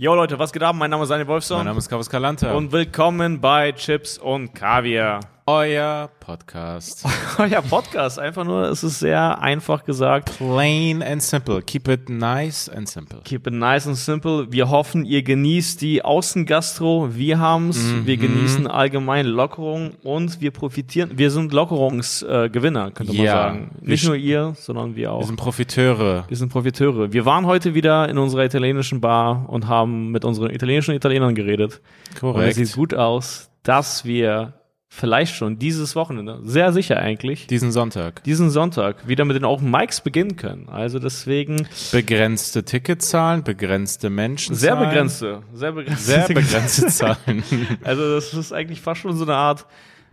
Jo Leute, was geht ab? Mein Name ist Daniel Wolfson. Mein Name ist Carlos Calanta. Und willkommen bei Chips und Kaviar. Euer Podcast. Euer Podcast, einfach nur, es ist sehr einfach gesagt. Plain and simple. Keep it nice and simple. Keep it nice and simple. Wir hoffen, ihr genießt die Außengastro. Wir haben's. Mhm. Wir genießen allgemein Lockerung und wir profitieren. Wir sind Lockerungsgewinner, könnte man Ja. sagen. Nicht Wir nur ihr, sondern wir auch. Wir sind Profiteure. Wir sind Profiteure. Wir waren heute wieder in unserer italienischen Bar und haben mit unseren italienischen Italienern geredet. Und es Korrekt. sieht gut aus, dass wir vielleicht schon dieses Wochenende, sehr sicher eigentlich, Diesen Sonntag. diesen Sonntag wieder mit den Open Mics beginnen können. Also deswegen Begrenzte Ticketzahlen, begrenzte Menschen. sehr begrenzte, sehr begrenzte. Sehr begrenzte Zahlen. Also das ist eigentlich fast schon so eine Art,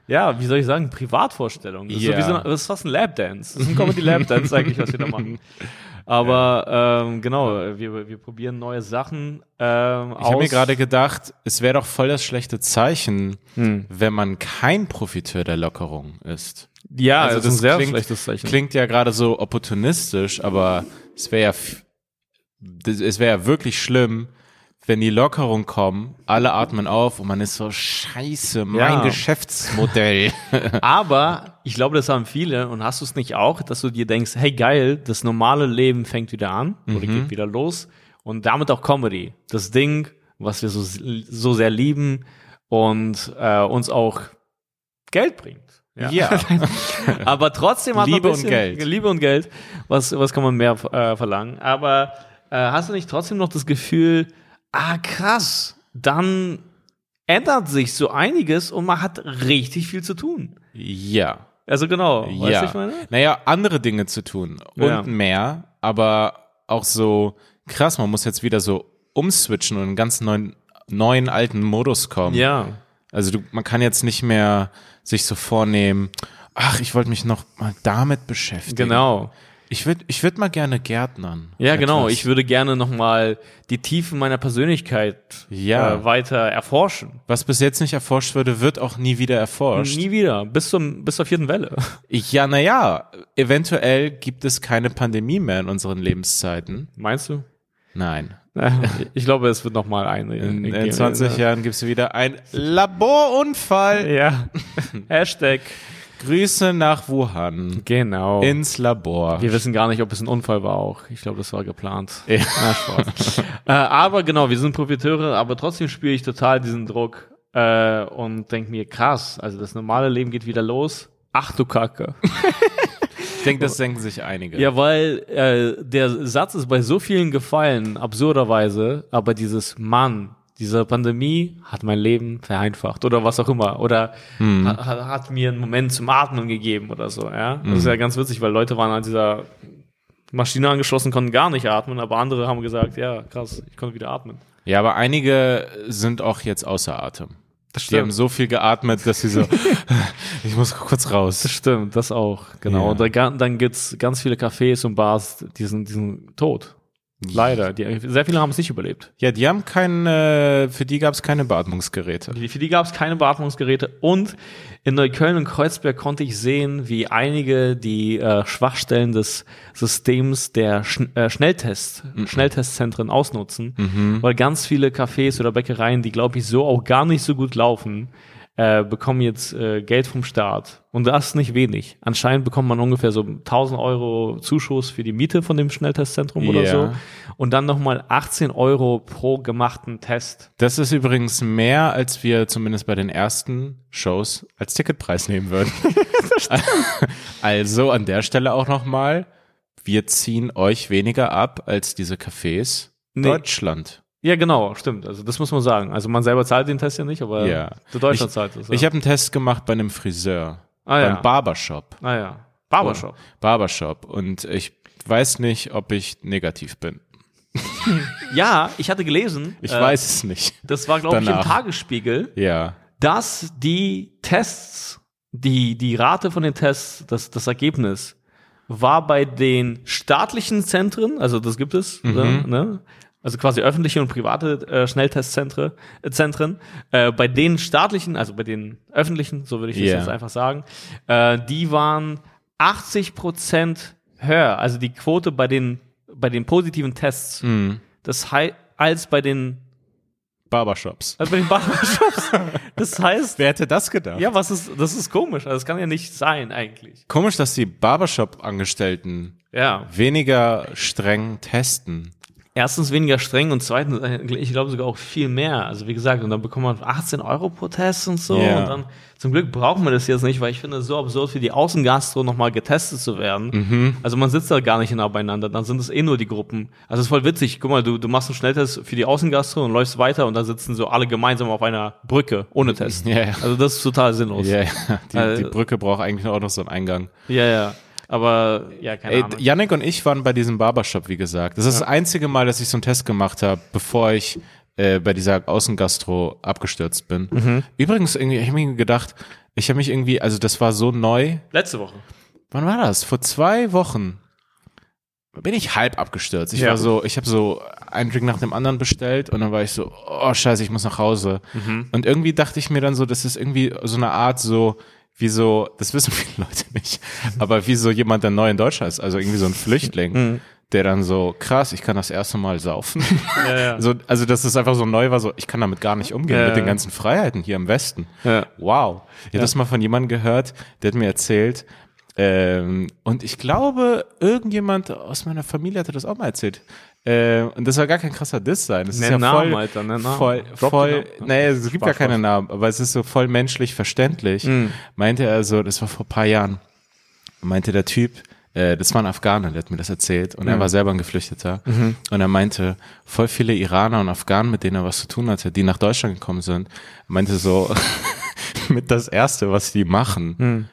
ja, wie soll ich sagen, Privatvorstellung. Das, ist, so so eine, das ist fast ein Lapdance. Das ist ein Comedy Lapdance eigentlich, was wir da machen. Aber ähm, genau, wir, wir probieren neue Sachen ähm, Ich habe mir gerade gedacht, es wäre doch voll das schlechte Zeichen, Hm. wenn man kein Profiteur der Lockerung ist. ja, Also das ist ein sehr klingt- schlechtes Zeichen. Klingt ja gerade so opportunistisch, aber es wäre ja, es wäre ja wirklich schlimm, wenn die Lockerung kommen, alle atmen auf und man ist so scheiße, mein Ja. Geschäftsmodell. Aber ich glaube, das haben viele und hast du es nicht auch, dass du dir denkst, hey geil, das normale Leben fängt wieder an oder geht wieder los und damit auch Comedy. Das Ding, was wir so, so sehr lieben und äh, uns auch Geld bringt. ja. Aber trotzdem hat man Liebe und bisschen, Geld. Liebe und Geld. Was, was kann man mehr äh, verlangen? Aber äh, hast du nicht trotzdem noch das Gefühl, ah krass, dann ändert sich so einiges und man hat richtig viel zu tun. ja. Also genau, weißt ja. du, ich meine? Naja, andere Dinge zu tun und Ja. mehr, aber auch so krass, man muss jetzt wieder so umswitchen und in einen ganz neuen, neuen alten Modus kommen. Ja. Also du, man kann jetzt nicht mehr sich so vornehmen, ach, ich wollte mich noch mal damit beschäftigen. Genau. Ich würde ich würd mal gerne Gärtnern. Ja, genau. Etwas. Ich würde gerne nochmal die Tiefen meiner Persönlichkeit Ja. äh, weiter erforschen. Was bis jetzt nicht erforscht wurde, wird auch nie wieder erforscht. Nie wieder. Bis zum, bis zur vierten Welle. Ja, naja, eventuell gibt es keine Pandemie mehr in unseren Lebenszeiten. Meinst du? Nein. Ich glaube, es wird nochmal eine. In, in 20 Jahren gibt es wieder einen Laborunfall. Ja. Hashtag. Grüße nach Wuhan. Genau. Ins Labor. wir wissen gar nicht, ob es ein Unfall war auch. Ich glaube, das war geplant. Ja. Na, Spaß. äh, aber genau, wir sind Profiteure, aber trotzdem spüre ich total diesen Druck äh, und denke mir, krass, also das normale Leben geht wieder los. Ach du Kacke. Ich denke, das denken sich einige. Ja, weil äh, der Satz ist bei so vielen gefallen, absurderweise, aber dieses Mann, diese Pandemie hat mein Leben vereinfacht oder was auch immer oder ha, ha- hat mir einen Moment zum Atmen gegeben oder so, ja. Das ist ja ganz witzig, weil Leute waren an dieser Maschine angeschlossen, konnten gar nicht atmen, aber andere haben gesagt, ja, krass, ich konnte wieder atmen. Ja, aber einige sind auch jetzt außer Atem. Das Die haben so viel geatmet, dass sie so, ich muss kurz raus. Das stimmt, das auch, genau. Ja. Und da, ga- dann gibt's ganz viele Cafés und Bars, die sind, die sind tot. Leider. Die, sehr viele haben es nicht überlebt. Ja, die haben keine, für die gab es keine Beatmungsgeräte. Die- Für die gab es keine Beatmungsgeräte und in Neukölln und Kreuzberg konnte ich sehen, wie einige die äh, Schwachstellen des Systems der Schn äh, Schnelltest, Schnelltestzentren ausnutzen, weil ganz viele Cafés oder Bäckereien, die glaube ich so auch gar nicht so gut laufen, äh, bekommen jetzt äh, Geld vom Staat. Und das ist nicht wenig. Anscheinend bekommt man ungefähr so 1000 Euro Zuschuss für die Miete von dem Schnelltestzentrum oder Ja. so. Und dann nochmal 18 Euro pro gemachten Test. Das ist übrigens mehr, als wir zumindest bei den ersten Shows als Ticketpreis nehmen würden. also an der Stelle auch nochmal, wir ziehen euch weniger ab als diese Cafés Nee. Deutschland. Ja, genau, stimmt. Also das muss man sagen. Also man selber zahlt den Test ja nicht, aber Ja. der Deutschland Ich- zahlt es. Ja. Ich habe einen Test gemacht bei einem Friseur, ah, ja. beim Barbershop. ah ja. Barbershop. Barbershop. Und ich weiß nicht, ob ich negativ bin. Ja, ich hatte gelesen, Ich äh, weiß es nicht. das war glaube ich im. Tagesspiegel, Ja. dass die Tests, die die Rate von den Tests, das das Ergebnis war bei den staatlichen Zentren, also das gibt es, ne, ne? Also quasi öffentliche und private äh, Schnelltestzentren, äh, Zentren, äh, bei den staatlichen, also bei den öffentlichen, so würde ich das Ja. jetzt einfach sagen, äh, die waren 80 Prozent höher, also die Quote bei den bei den positiven Tests, Mhm. das als bei den Barbershops. Also bei den Barbershops. Das heißt, Wer hätte das gedacht? ja, was ist, das ist komisch. Also das kann ja nicht sein eigentlich. Komisch, dass die Barbershop-Angestellten Ja. weniger streng testen. Erstens weniger streng und zweitens, äh, ich glaube sogar auch viel mehr. Also wie gesagt, und dann bekommt man 18 Euro pro Test und so. Ja. Und dann, zum Glück brauchen wir das jetzt nicht, weil ich finde es so absurd, für die Außengastro nochmal getestet zu werden. Mhm. Also man sitzt da gar nicht nah beieinander, dann sind es eh nur die Gruppen. Also es ist voll witzig. Guck mal, du, du machst einen Schnelltest für die Außengastro und läufst weiter und dann sitzen so alle gemeinsam auf einer Brücke ohne Test. Ja, ja. Also das ist total sinnlos. Ja. Die, Äh, die Brücke braucht eigentlich auch noch so einen Eingang. ja. ja. Aber ja, keine Ey, Ahnung. Yannick und ich waren bei diesem Barbershop, wie gesagt. Das ist das einzige Mal, dass ich so einen Test gemacht habe, bevor ich äh, bei dieser Außengastro abgestürzt bin. Mhm. Übrigens, irgendwie, ich habe mir gedacht, ich habe mich irgendwie, also das war so neu. Letzte Woche. Wann war das? Vor zwei Wochen bin ich halb abgestürzt. Ich Ja. war so, ich habe so einen Drink nach dem anderen bestellt und dann war ich so, oh scheiße, ich muss nach Hause. Mhm. Und irgendwie dachte ich mir dann so, das ist irgendwie so eine Art so, wie so, das wissen viele Leute nicht, aber wie so jemand, der neu in Deutschland ist, also irgendwie so ein Flüchtling, Mhm. der dann so, krass, ich kann das erste Mal saufen. Ja, ja. so, also dass es einfach so neu war, so, ich kann damit gar nicht umgehen, Ja, mit den ganzen Freiheiten hier im Westen. Wow. Ich habe das mal von jemandem gehört, der hat mir erzählt, ähm, und ich glaube, irgendjemand aus meiner Familie hatte das auch mal erzählt. Äh, und das soll gar kein krasser Diss sein. Das ist Nenn ja Namen, voll, Alter, nenn Namen. voll, Drop voll, Namen. nee, es gibt Spaß, gar keine Spaß. Namen, aber es ist so voll menschlich verständlich. Mhm. Meinte er so, das war vor ein paar Jahren, meinte der Typ, äh, das war ein Afghaner, der hat mir das erzählt und er war selber ein Geflüchteter. Und er meinte, voll viele Iraner und Afghanen, mit denen er was zu tun hatte, die nach Deutschland gekommen sind, meinte so, mit das Erste, was die machen,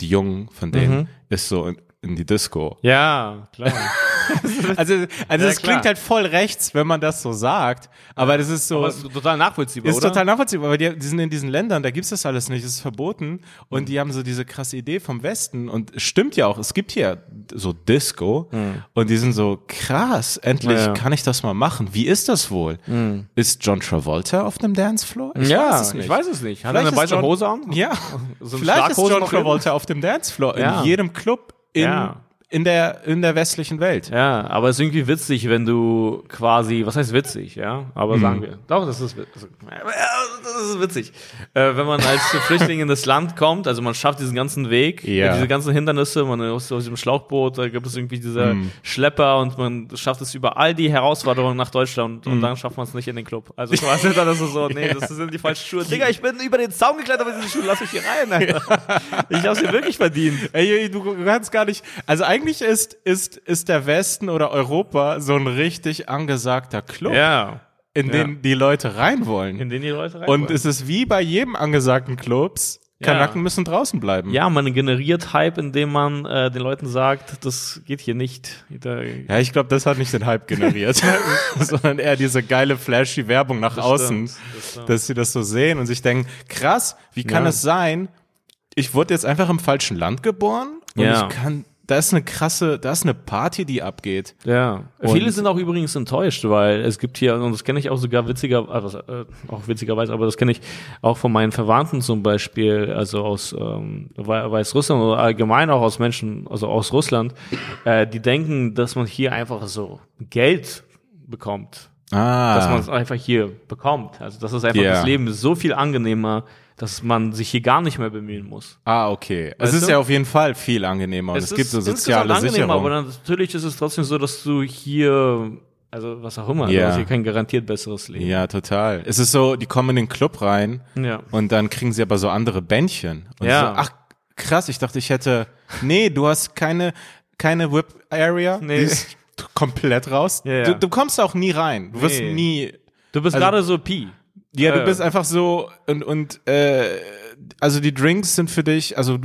die Jungen von denen, ist so in, die Disco. Ja, klar. Also, also Ja, es klar. klingt halt voll rechts, wenn man das so sagt, aber das ist so, Aber ist total nachvollziehbar, ist oder? total nachvollziehbar, weil die, die sind in diesen Ländern, da gibt's das alles nicht, es ist verboten und die haben so diese krasse Idee vom Westen und es stimmt ja auch, es gibt hier so Disco und die sind so krass, endlich Ja, ja. kann ich das mal machen. Wie ist das wohl? Ist John Travolta auf dem Dancefloor? Ich ja, weiß es nicht. ich weiß es nicht. Hat er eine weiße John- Hose an? Ja, So ein vielleicht ist John? Travolta auf dem Dancefloor Ja. in jedem Club in, Ja. In, der, in der westlichen Welt. Ja, aber es ist irgendwie witzig, wenn du quasi, was heißt witzig, ja? Aber Mhm. sagen wir, doch, das ist, ja, das ist witzig. Äh, wenn man als Flüchtling in das Land kommt, also man schafft diesen ganzen Weg, Ja. diese ganzen Hindernisse, man ist aus diesem Schlauchboot, da gibt es irgendwie diese Mhm. Schlepper und man schafft es über all die Herausforderungen nach Deutschland Mhm. und dann schafft man es nicht in den Club. Also quasi dann ist es so, nee, das sind die falschen Schuhe. Digga, ich bin über den Zaun geklettert mit diesen Schuhen, lass mich hier rein, Alter. Ich hab's hier wirklich verdient. Ey, du kannst gar nicht. Also eigentlich ist, ist, ist der Westen oder Europa so ein richtig angesagter Club, Ja. in ja. den die Leute rein wollen. In den die Leute rein Und wollen. es ist wie bei jedem angesagten Clubs, Ja. Kanaken müssen draußen bleiben. Ja, man generiert Hype, indem man äh, den Leuten sagt, das geht hier nicht. Da, Ja, ich glaube, das hat nicht den Hype generiert, sondern eher diese geile, flashy Werbung nach außen, stimmt, das stimmt. dass sie das so sehen und sich denken, krass, wie kann Ja. es sein, ich wurde jetzt einfach im falschen Land geboren und Ja. ich kann, da ist eine krasse, da ist eine Party, die abgeht. ja. Und- Viele sind auch übrigens enttäuscht, weil es gibt hier, und das kenne ich auch sogar witziger, also, äh, auch witzigerweise, aber das kenne ich auch von meinen Verwandten zum Beispiel, also aus ähm, Wei- Weißrussland oder allgemein auch aus Menschen, also aus Russland, äh, die denken, dass man hier einfach so Geld bekommt. Ah. dass man es einfach hier bekommt. Also das ist einfach Ja. das Leben so viel angenehmer, dass man sich hier gar nicht mehr bemühen muss. Ah, okay. Es Weißt ist du? ja auf jeden Fall viel angenehmer und es, gibt so soziale Sicherung. aber natürlich ist es trotzdem so, dass du hier, also was auch immer, Ja. du hast hier kein garantiert besseres Leben. ja, total. Es ist so, die kommen in den Club rein Ja. und dann kriegen sie aber so andere Bändchen. Und Ja. so, ach, krass, ich dachte, ich hätte, nee, du hast keine, keine Whip-Area, Nee. die ist komplett raus. Ja, ja. Du, du kommst auch nie rein. Du wirst Nee. nie, Du bist Also- gerade so Pi. Ja, du Äh. bist einfach so und, und äh, also die Drinks sind für dich, also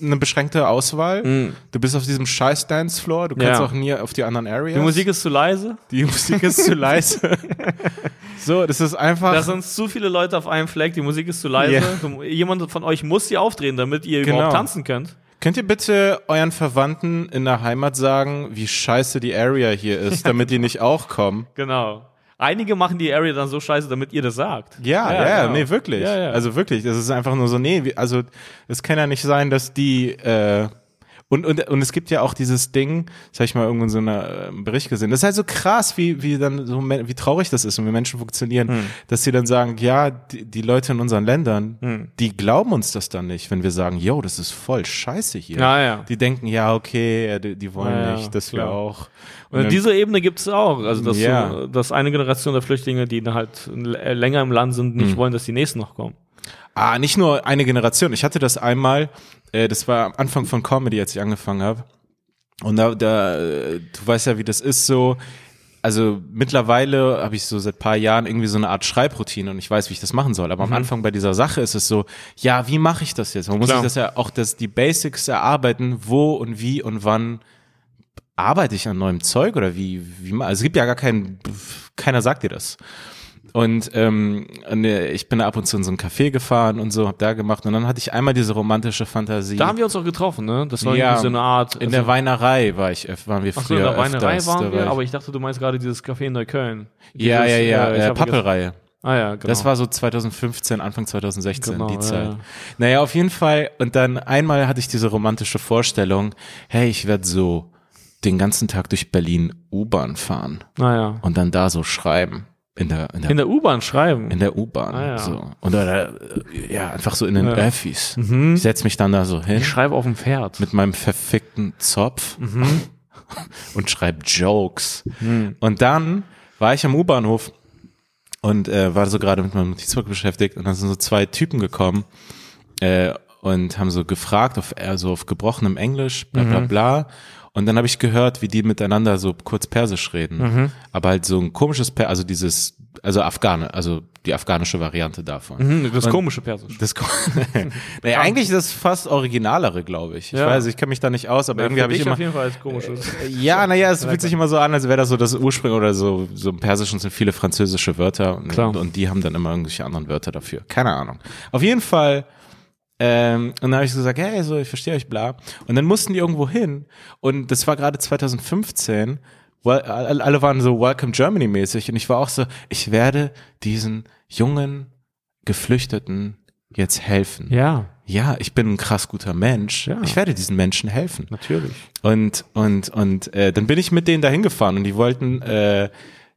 eine beschränkte Auswahl. Du bist auf diesem scheiß Dancefloor, du kannst Mm. Ja. auch nie auf die anderen Areas. Die Musik ist zu leise. Die Musik ist zu leise. so, das ist einfach. Da sind zu viele Leute auf einem Fleck, die Musik ist zu leise. Du, jemand von euch muss sie aufdrehen, damit ihr Genau. überhaupt tanzen könnt. Könnt ihr bitte euren Verwandten in der Heimat sagen, wie scheiße die Area hier ist, damit die nicht auch kommen? Genau. Einige machen die Area dann so scheiße, damit ihr das sagt. Ja, ja, ja genau. nee, wirklich. Ja, ja. Also wirklich, das ist einfach nur so, nee, also es kann ja nicht sein, dass die, äh, Und, und, und es gibt ja auch dieses Ding, das habe ich mal irgendwo in so einem Bericht gesehen, das ist halt so krass, wie, wie dann so, wie traurig das ist und wie Menschen funktionieren, hm. dass sie dann sagen, ja, die, die Leute in unseren Ländern, hm. die glauben uns das dann nicht, wenn wir sagen, yo, das ist voll scheiße hier. Ja, ja. Die denken, ja, okay, die, die wollen ja, nicht, dass wir auch. Und, und diese Ebene gibt es auch. Also, dass, ja. so, dass eine Generation der Flüchtlinge, die halt länger im Land sind, nicht hm. wollen, dass die nächsten noch kommen. Ah, nicht nur eine Generation. Ich hatte das einmal, äh, das war am Anfang von Comedy, als ich angefangen habe. Und da, da, du weißt ja, wie das ist so. Also mittlerweile habe ich so seit paar Jahren irgendwie so eine Art Schreibroutine und ich weiß, wie ich das machen soll. Aber mhm. am Anfang bei dieser Sache ist es so, ja, wie mache ich das jetzt? Man muss sich das ja auch das, die Basics erarbeiten, wo und wie und wann arbeite ich an neuem Zeug oder wie, wie also es gibt ja gar keinen, keiner sagt dir das. Und ähm, ich bin da ab und zu in so ein Café gefahren und so, hab da gemacht. Und dann hatte ich einmal diese romantische Fantasie. Da haben wir uns auch getroffen, ne? Das war ja, irgendwie so eine Art. In der also Weinerei war ich, waren wir früher. Ach so, in der Weinerei öfters, waren wir, aber ich dachte, du meinst gerade dieses Café in Neukölln. Dieses, ja, ja, ja, äh, äh Pappelreihe. Ah ja, genau. Das war so 2015, Anfang 2016, genau, die Zeit. Ja. Naja, auf jeden Fall. Und dann einmal hatte ich diese romantische Vorstellung, hey, ich werde so den ganzen Tag durch Berlin U-Bahn fahren. Naja. Ah, und dann da so schreiben. In der, in der, in der U-Bahn schreiben. In der U-Bahn. Ah, ja. so. Und da, ja, einfach so in den ja. Öffis. Mhm. Ich setz mich dann da so hin. Ich schreibe auf dem Pferd. Mit meinem verfickten Zopf. Mhm. und schreibe Jokes. Mhm. Und dann war ich am U-Bahnhof und äh, war so gerade mit meinem Notizbuch beschäftigt und dann sind so zwei Typen gekommen äh, und haben so gefragt auf eher so auf gebrochenem Englisch, bla bla mhm. bla. Und dann habe ich gehört, wie die miteinander so kurz Persisch reden. Mhm. Aber halt so ein komisches Persisch, also dieses, also Afghane, also die afghanische Variante davon. Mhm, das und komische Persisch. Das, naja, eigentlich ist das fast originalere, glaube ich. Ich ja. weiß, ich kenne mich da nicht aus, aber ja, irgendwie habe ich immer. auf jeden Fall als komisches. Äh, ja, naja, es fühlt sich immer so an, als wäre das so das Ursprung oder so, so im Persischen sind viele französische Wörter und, und, und die haben dann immer irgendwelche anderen Wörter dafür. Keine Ahnung. Auf jeden Fall ähm, und dann habe ich so gesagt, hey, so, ich verstehe euch, bla. Und dann mussten die irgendwo hin. Und das war gerade 2015. Well, alle waren so Welcome Germany mäßig. Und ich war auch so, ich werde diesen jungen Geflüchteten jetzt helfen. Ja. Ja, ich bin ein krass guter Mensch. Ja. Ich werde diesen Menschen helfen. Natürlich. Und und und äh, dann bin ich mit denen dahin gefahren und die wollten äh,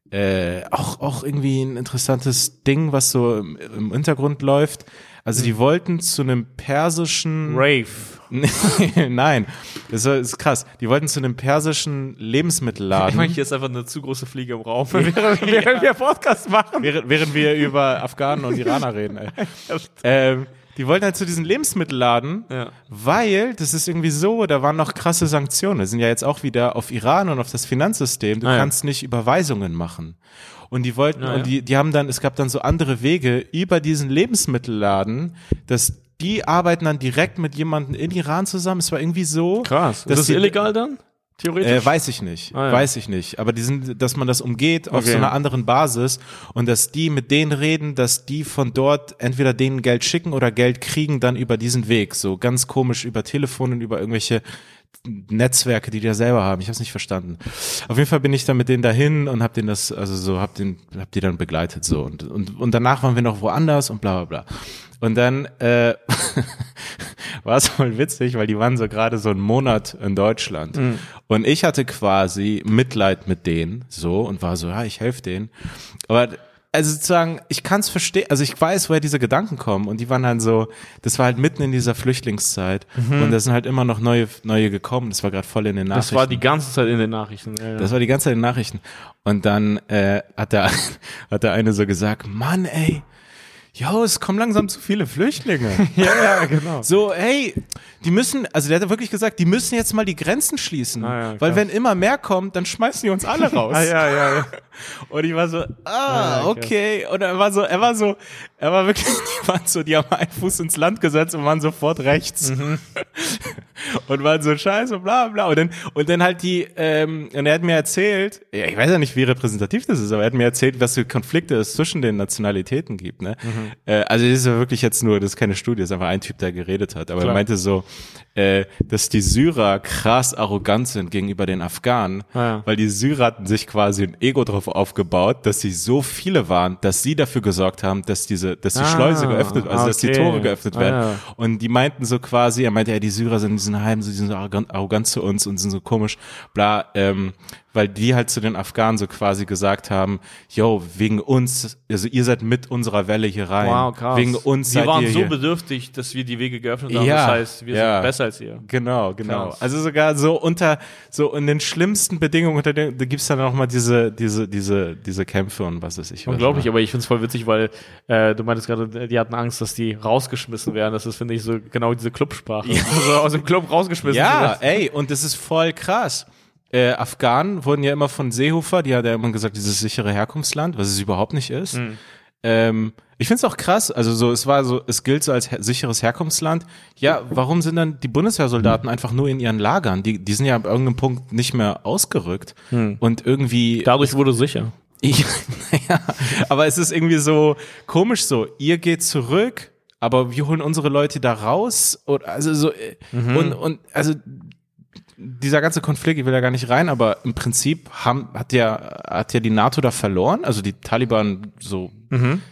äh, auch auch irgendwie ein interessantes Ding, was so im, im Hintergrund läuft. Also die wollten zu einem persischen Rave. Nein, das ist krass. Die wollten zu einem persischen Lebensmittelladen. Ich meine, hier ist einfach eine zu große Fliege im Raum, während, während wir Podcast machen. Während, während wir über Afghanen und Iraner reden. Ey. ähm, die wollten halt zu diesem Lebensmittelladen, ja. weil das ist irgendwie so, da waren noch krasse Sanktionen. Wir sind ja jetzt auch wieder auf Iran und auf das Finanzsystem. Du ah, kannst ja. nicht Überweisungen machen. Und die wollten, ja, und die, die haben dann, es gab dann so andere Wege über diesen Lebensmittelladen, dass die arbeiten dann direkt mit jemandem in Iran zusammen. Es war irgendwie so. Krass. Ist das die, illegal dann? Theoretisch? Äh, weiß ich nicht. Ah, ja. Weiß ich nicht. Aber die sind, dass man das umgeht auf okay. so einer anderen Basis und dass die mit denen reden, dass die von dort entweder denen Geld schicken oder Geld kriegen dann über diesen Weg. So ganz komisch über Telefon und über irgendwelche Netzwerke, die die ja selber haben. Ich habe es nicht verstanden. Auf jeden Fall bin ich dann mit denen dahin und habe den das, also so, hab den, hab die dann begleitet so und und und danach waren wir noch woanders und bla bla bla. Und dann äh, war es voll witzig, weil die waren so gerade so einen Monat in Deutschland mhm. und ich hatte quasi Mitleid mit denen so und war so, ja, ich helfe denen. Aber also sozusagen, ich kann es verstehen, also ich weiß, woher diese Gedanken kommen und die waren dann so, das war halt mitten in dieser Flüchtlingszeit mhm. und da sind halt immer noch neue, neue gekommen, das war gerade voll in den Nachrichten. Das war die ganze Zeit in den Nachrichten. Ja, ja. Das war die ganze Zeit in den Nachrichten und dann äh, hat der, hat der eine so gesagt, Mann ey, jo, es kommen langsam zu viele Flüchtlinge. ja, ja, genau. So, hey, die müssen, also der hat wirklich gesagt, die müssen jetzt mal die Grenzen schließen. Ah, ja, weil wenn immer mehr kommt, dann schmeißen die uns alle raus. ah, ja, ja, ja. Und ich war so, ah, okay. Und er war so, er war so, er war wirklich, die waren so, die haben einen Fuß ins Land gesetzt und waren sofort rechts. Mhm. Und waren so scheiße, bla bla. Und dann, und dann halt die, ähm, und er hat mir erzählt, ja, ich weiß ja nicht, wie repräsentativ das ist, aber er hat mir erzählt, was für Konflikte es zwischen den Nationalitäten gibt. Ne? Mhm. Äh, also das ist ja wirklich jetzt nur, das ist keine Studie, das ist einfach ein Typ, der geredet hat. Aber Klar. er meinte so, äh, dass die Syrer krass arrogant sind gegenüber den Afghanen, ah, ja. weil die Syrer hatten sich quasi ein Ego drauf aufgebaut, dass sie so viele waren, dass sie dafür gesorgt haben, dass diese, dass die ah, Schleuse geöffnet, also okay. dass die Tore geöffnet werden. Ah, ja. Und die meinten so quasi, er meinte, ja, die Syrer sind, die heim, so, die sind so arrogant, arrogant zu uns und sind so komisch, bla, ähm, weil die halt zu den Afghanen so quasi gesagt haben, yo, wegen uns, also ihr seid mit unserer Welle hier rein. Wow, krass. Wegen uns Die seid waren ihr so hier. bedürftig, dass wir die Wege geöffnet haben. Ja, das heißt, wir ja. sind besser als ihr. Genau, genau. Krass. Also sogar so unter, so in den schlimmsten Bedingungen, unter den, da gibt's dann noch mal diese, diese, diese, diese Kämpfe und was weiß ich. was. Unglaublich, aber ich find's voll witzig, weil äh, du meintest gerade, die hatten Angst, dass die rausgeschmissen werden. Das ist, finde ich, so genau diese Clubsprache. Also aus dem Club rausgeschmissen Ja, ey, und das ist voll krass. Äh, Afghanen wurden ja immer von Seehofer, die hat ja immer gesagt, dieses sichere Herkunftsland, was es überhaupt nicht ist. Hm. Ähm, ich find's auch krass, also so, es war so, es gilt so als her sicheres Herkunftsland. Ja, warum sind dann die Bundeswehrsoldaten einfach nur in ihren Lagern? Die, die sind ja ab irgendeinem Punkt nicht mehr ausgerückt. Und irgendwie. Dadurch wurde sicher. Ja, naja, aber es ist irgendwie so komisch so. Ihr geht zurück, aber wir holen unsere Leute da raus. Und, also so, äh, und, und, also, dieser ganze Konflikt, ich will da gar nicht rein, aber im Prinzip haben, hat ja, hat ja die NATO da verloren. Also die Taliban so,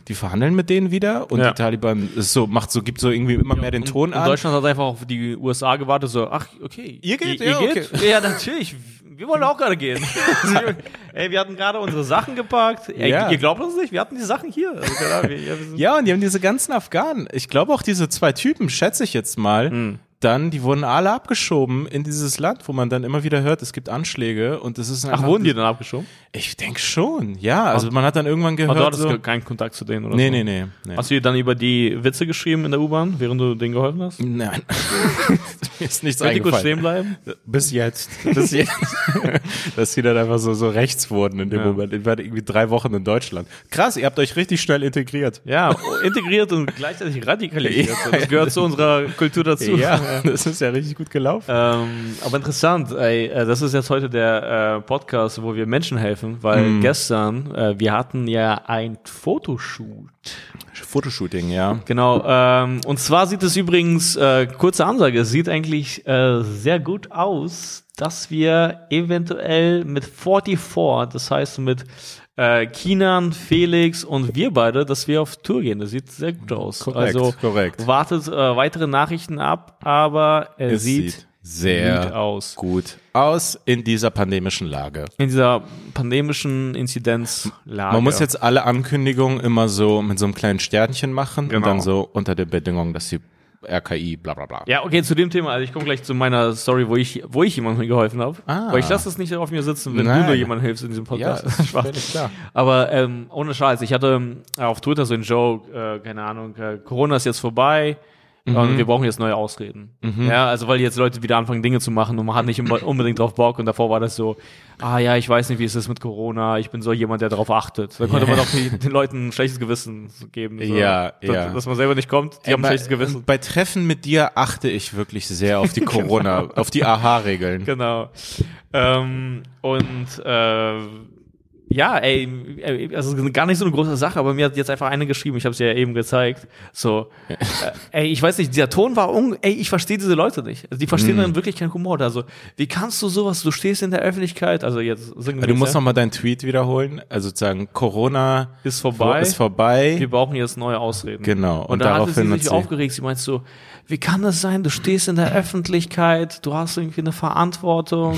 die verhandeln mit denen wieder und Ja. die Taliban ist so, macht so, gibt so irgendwie immer mehr den Ton Und an. Deutschland hat einfach auf die USA gewartet, so, ach, okay. Ihr geht? Ihr, Ja, ihr geht? Ja, natürlich. Wir wollen auch gerade gehen. Ey, wir hatten gerade unsere Sachen gepackt. Ey, Ja. Ihr glaubt uns nicht? Wir hatten die Sachen hier. Also, Ahnung, wir, ja, wir Ja, und die haben diese ganzen Afghanen. Ich glaube auch diese zwei Typen, schätze ich jetzt mal, Hm. Dann, die wurden alle abgeschoben in dieses Land, wo man dann immer wieder hört, es gibt Anschläge und das ist Ach, wurden die dann abgeschoben? Ich denke schon, ja. Also man hat dann irgendwann Aber gehört. du hattest so, keinen Kontakt zu denen, oder nee, so? nee, nee, nee. Hast du dir dann über die Witze geschrieben in der U-Bahn, während du denen geholfen hast? Nein. Mir ist nichts Könnt ihr kurz stehen eingefallen. bleiben? Bis jetzt. Bis jetzt. Dass die dann einfach so, so rechts wurden in dem Ja. Moment. Ich war irgendwie drei Wochen in Deutschland. Krass, ihr habt euch richtig schnell integriert. Ja, integriert und gleichzeitig radikalisiert. Das gehört zu unserer Kultur dazu. Ja, das ist ja richtig gut gelaufen. Ähm, aber interessant, ey, äh, das ist jetzt heute der äh, Podcast, wo wir Menschen helfen, weil Mhm. gestern, äh, wir hatten ja ein Fotoshoot. Fotoshooting, ja. Genau, ähm, und zwar sieht es übrigens, äh, kurze Ansage, es sieht eigentlich äh, sehr gut aus, dass wir eventuell mit 44, das heißt mit äh, Kinan, Felix und wir beide, dass wir auf Tour gehen. Das sieht sehr gut aus. Korrekt, also korrekt. wartet äh, weitere Nachrichten ab, aber er Es sieht, sieht sehr gut aus. gut aus in dieser pandemischen Lage. In dieser pandemischen Inzidenzlage. Man muss jetzt alle Ankündigungen immer so mit so einem kleinen Sternchen machen und Genau. dann so unter der Bedingung, dass die RKI bla bla bla. Ja, okay, zu dem Thema. Also ich komme gleich zu meiner Story, wo ich, wo ich jemandem geholfen habe. Ah. Weil ich lasse es nicht auf mir sitzen, wenn Nein. du nur jemandem hilfst in diesem Podcast. Ja, Das ist schwach. völlig klar. Aber ähm, ohne Scheiß, ich hatte ähm, auf Twitter so einen Joke, äh, keine Ahnung, äh, Corona ist jetzt vorbei Mhm. und wir brauchen jetzt neue Ausreden. Ja, also weil jetzt Leute wieder anfangen, Dinge zu machen und man hat nicht unbedingt drauf Bock und davor war das so, ah ja, ich weiß nicht, wie es ist mit Corona, ich bin so jemand, der darauf achtet. Da konnte man auch den Leuten ein schlechtes Gewissen geben. So, Ja, dass, ja. Dass man selber nicht kommt, die haben ein bei, schlechtes Gewissen. bei Treffen mit dir achte ich wirklich sehr auf die Corona, auf die AHA-Regeln. Genau. Ähm, und äh, ja, ey, also gar nicht so eine große Sache, aber mir hat jetzt einfach eine geschrieben, ich habe es ja eben gezeigt. So, äh, ey, ich weiß nicht, dieser Ton war un ey, ich verstehe diese Leute nicht. Also die verstehen Mhm. dann wirklich keinen Humor. Also, wie kannst du sowas, du stehst in der Öffentlichkeit, also jetzt singen wir Du musst ja, noch mal deinen Tweet wiederholen. Also sozusagen Corona ist vorbei. ist vorbei. wir brauchen jetzt neue Ausreden. Genau. Und, Und hatte daraufhin sie hat sich sie- aufgeregt. Sie meint so, wie kann das sein? Du stehst in der Öffentlichkeit, du hast irgendwie eine Verantwortung.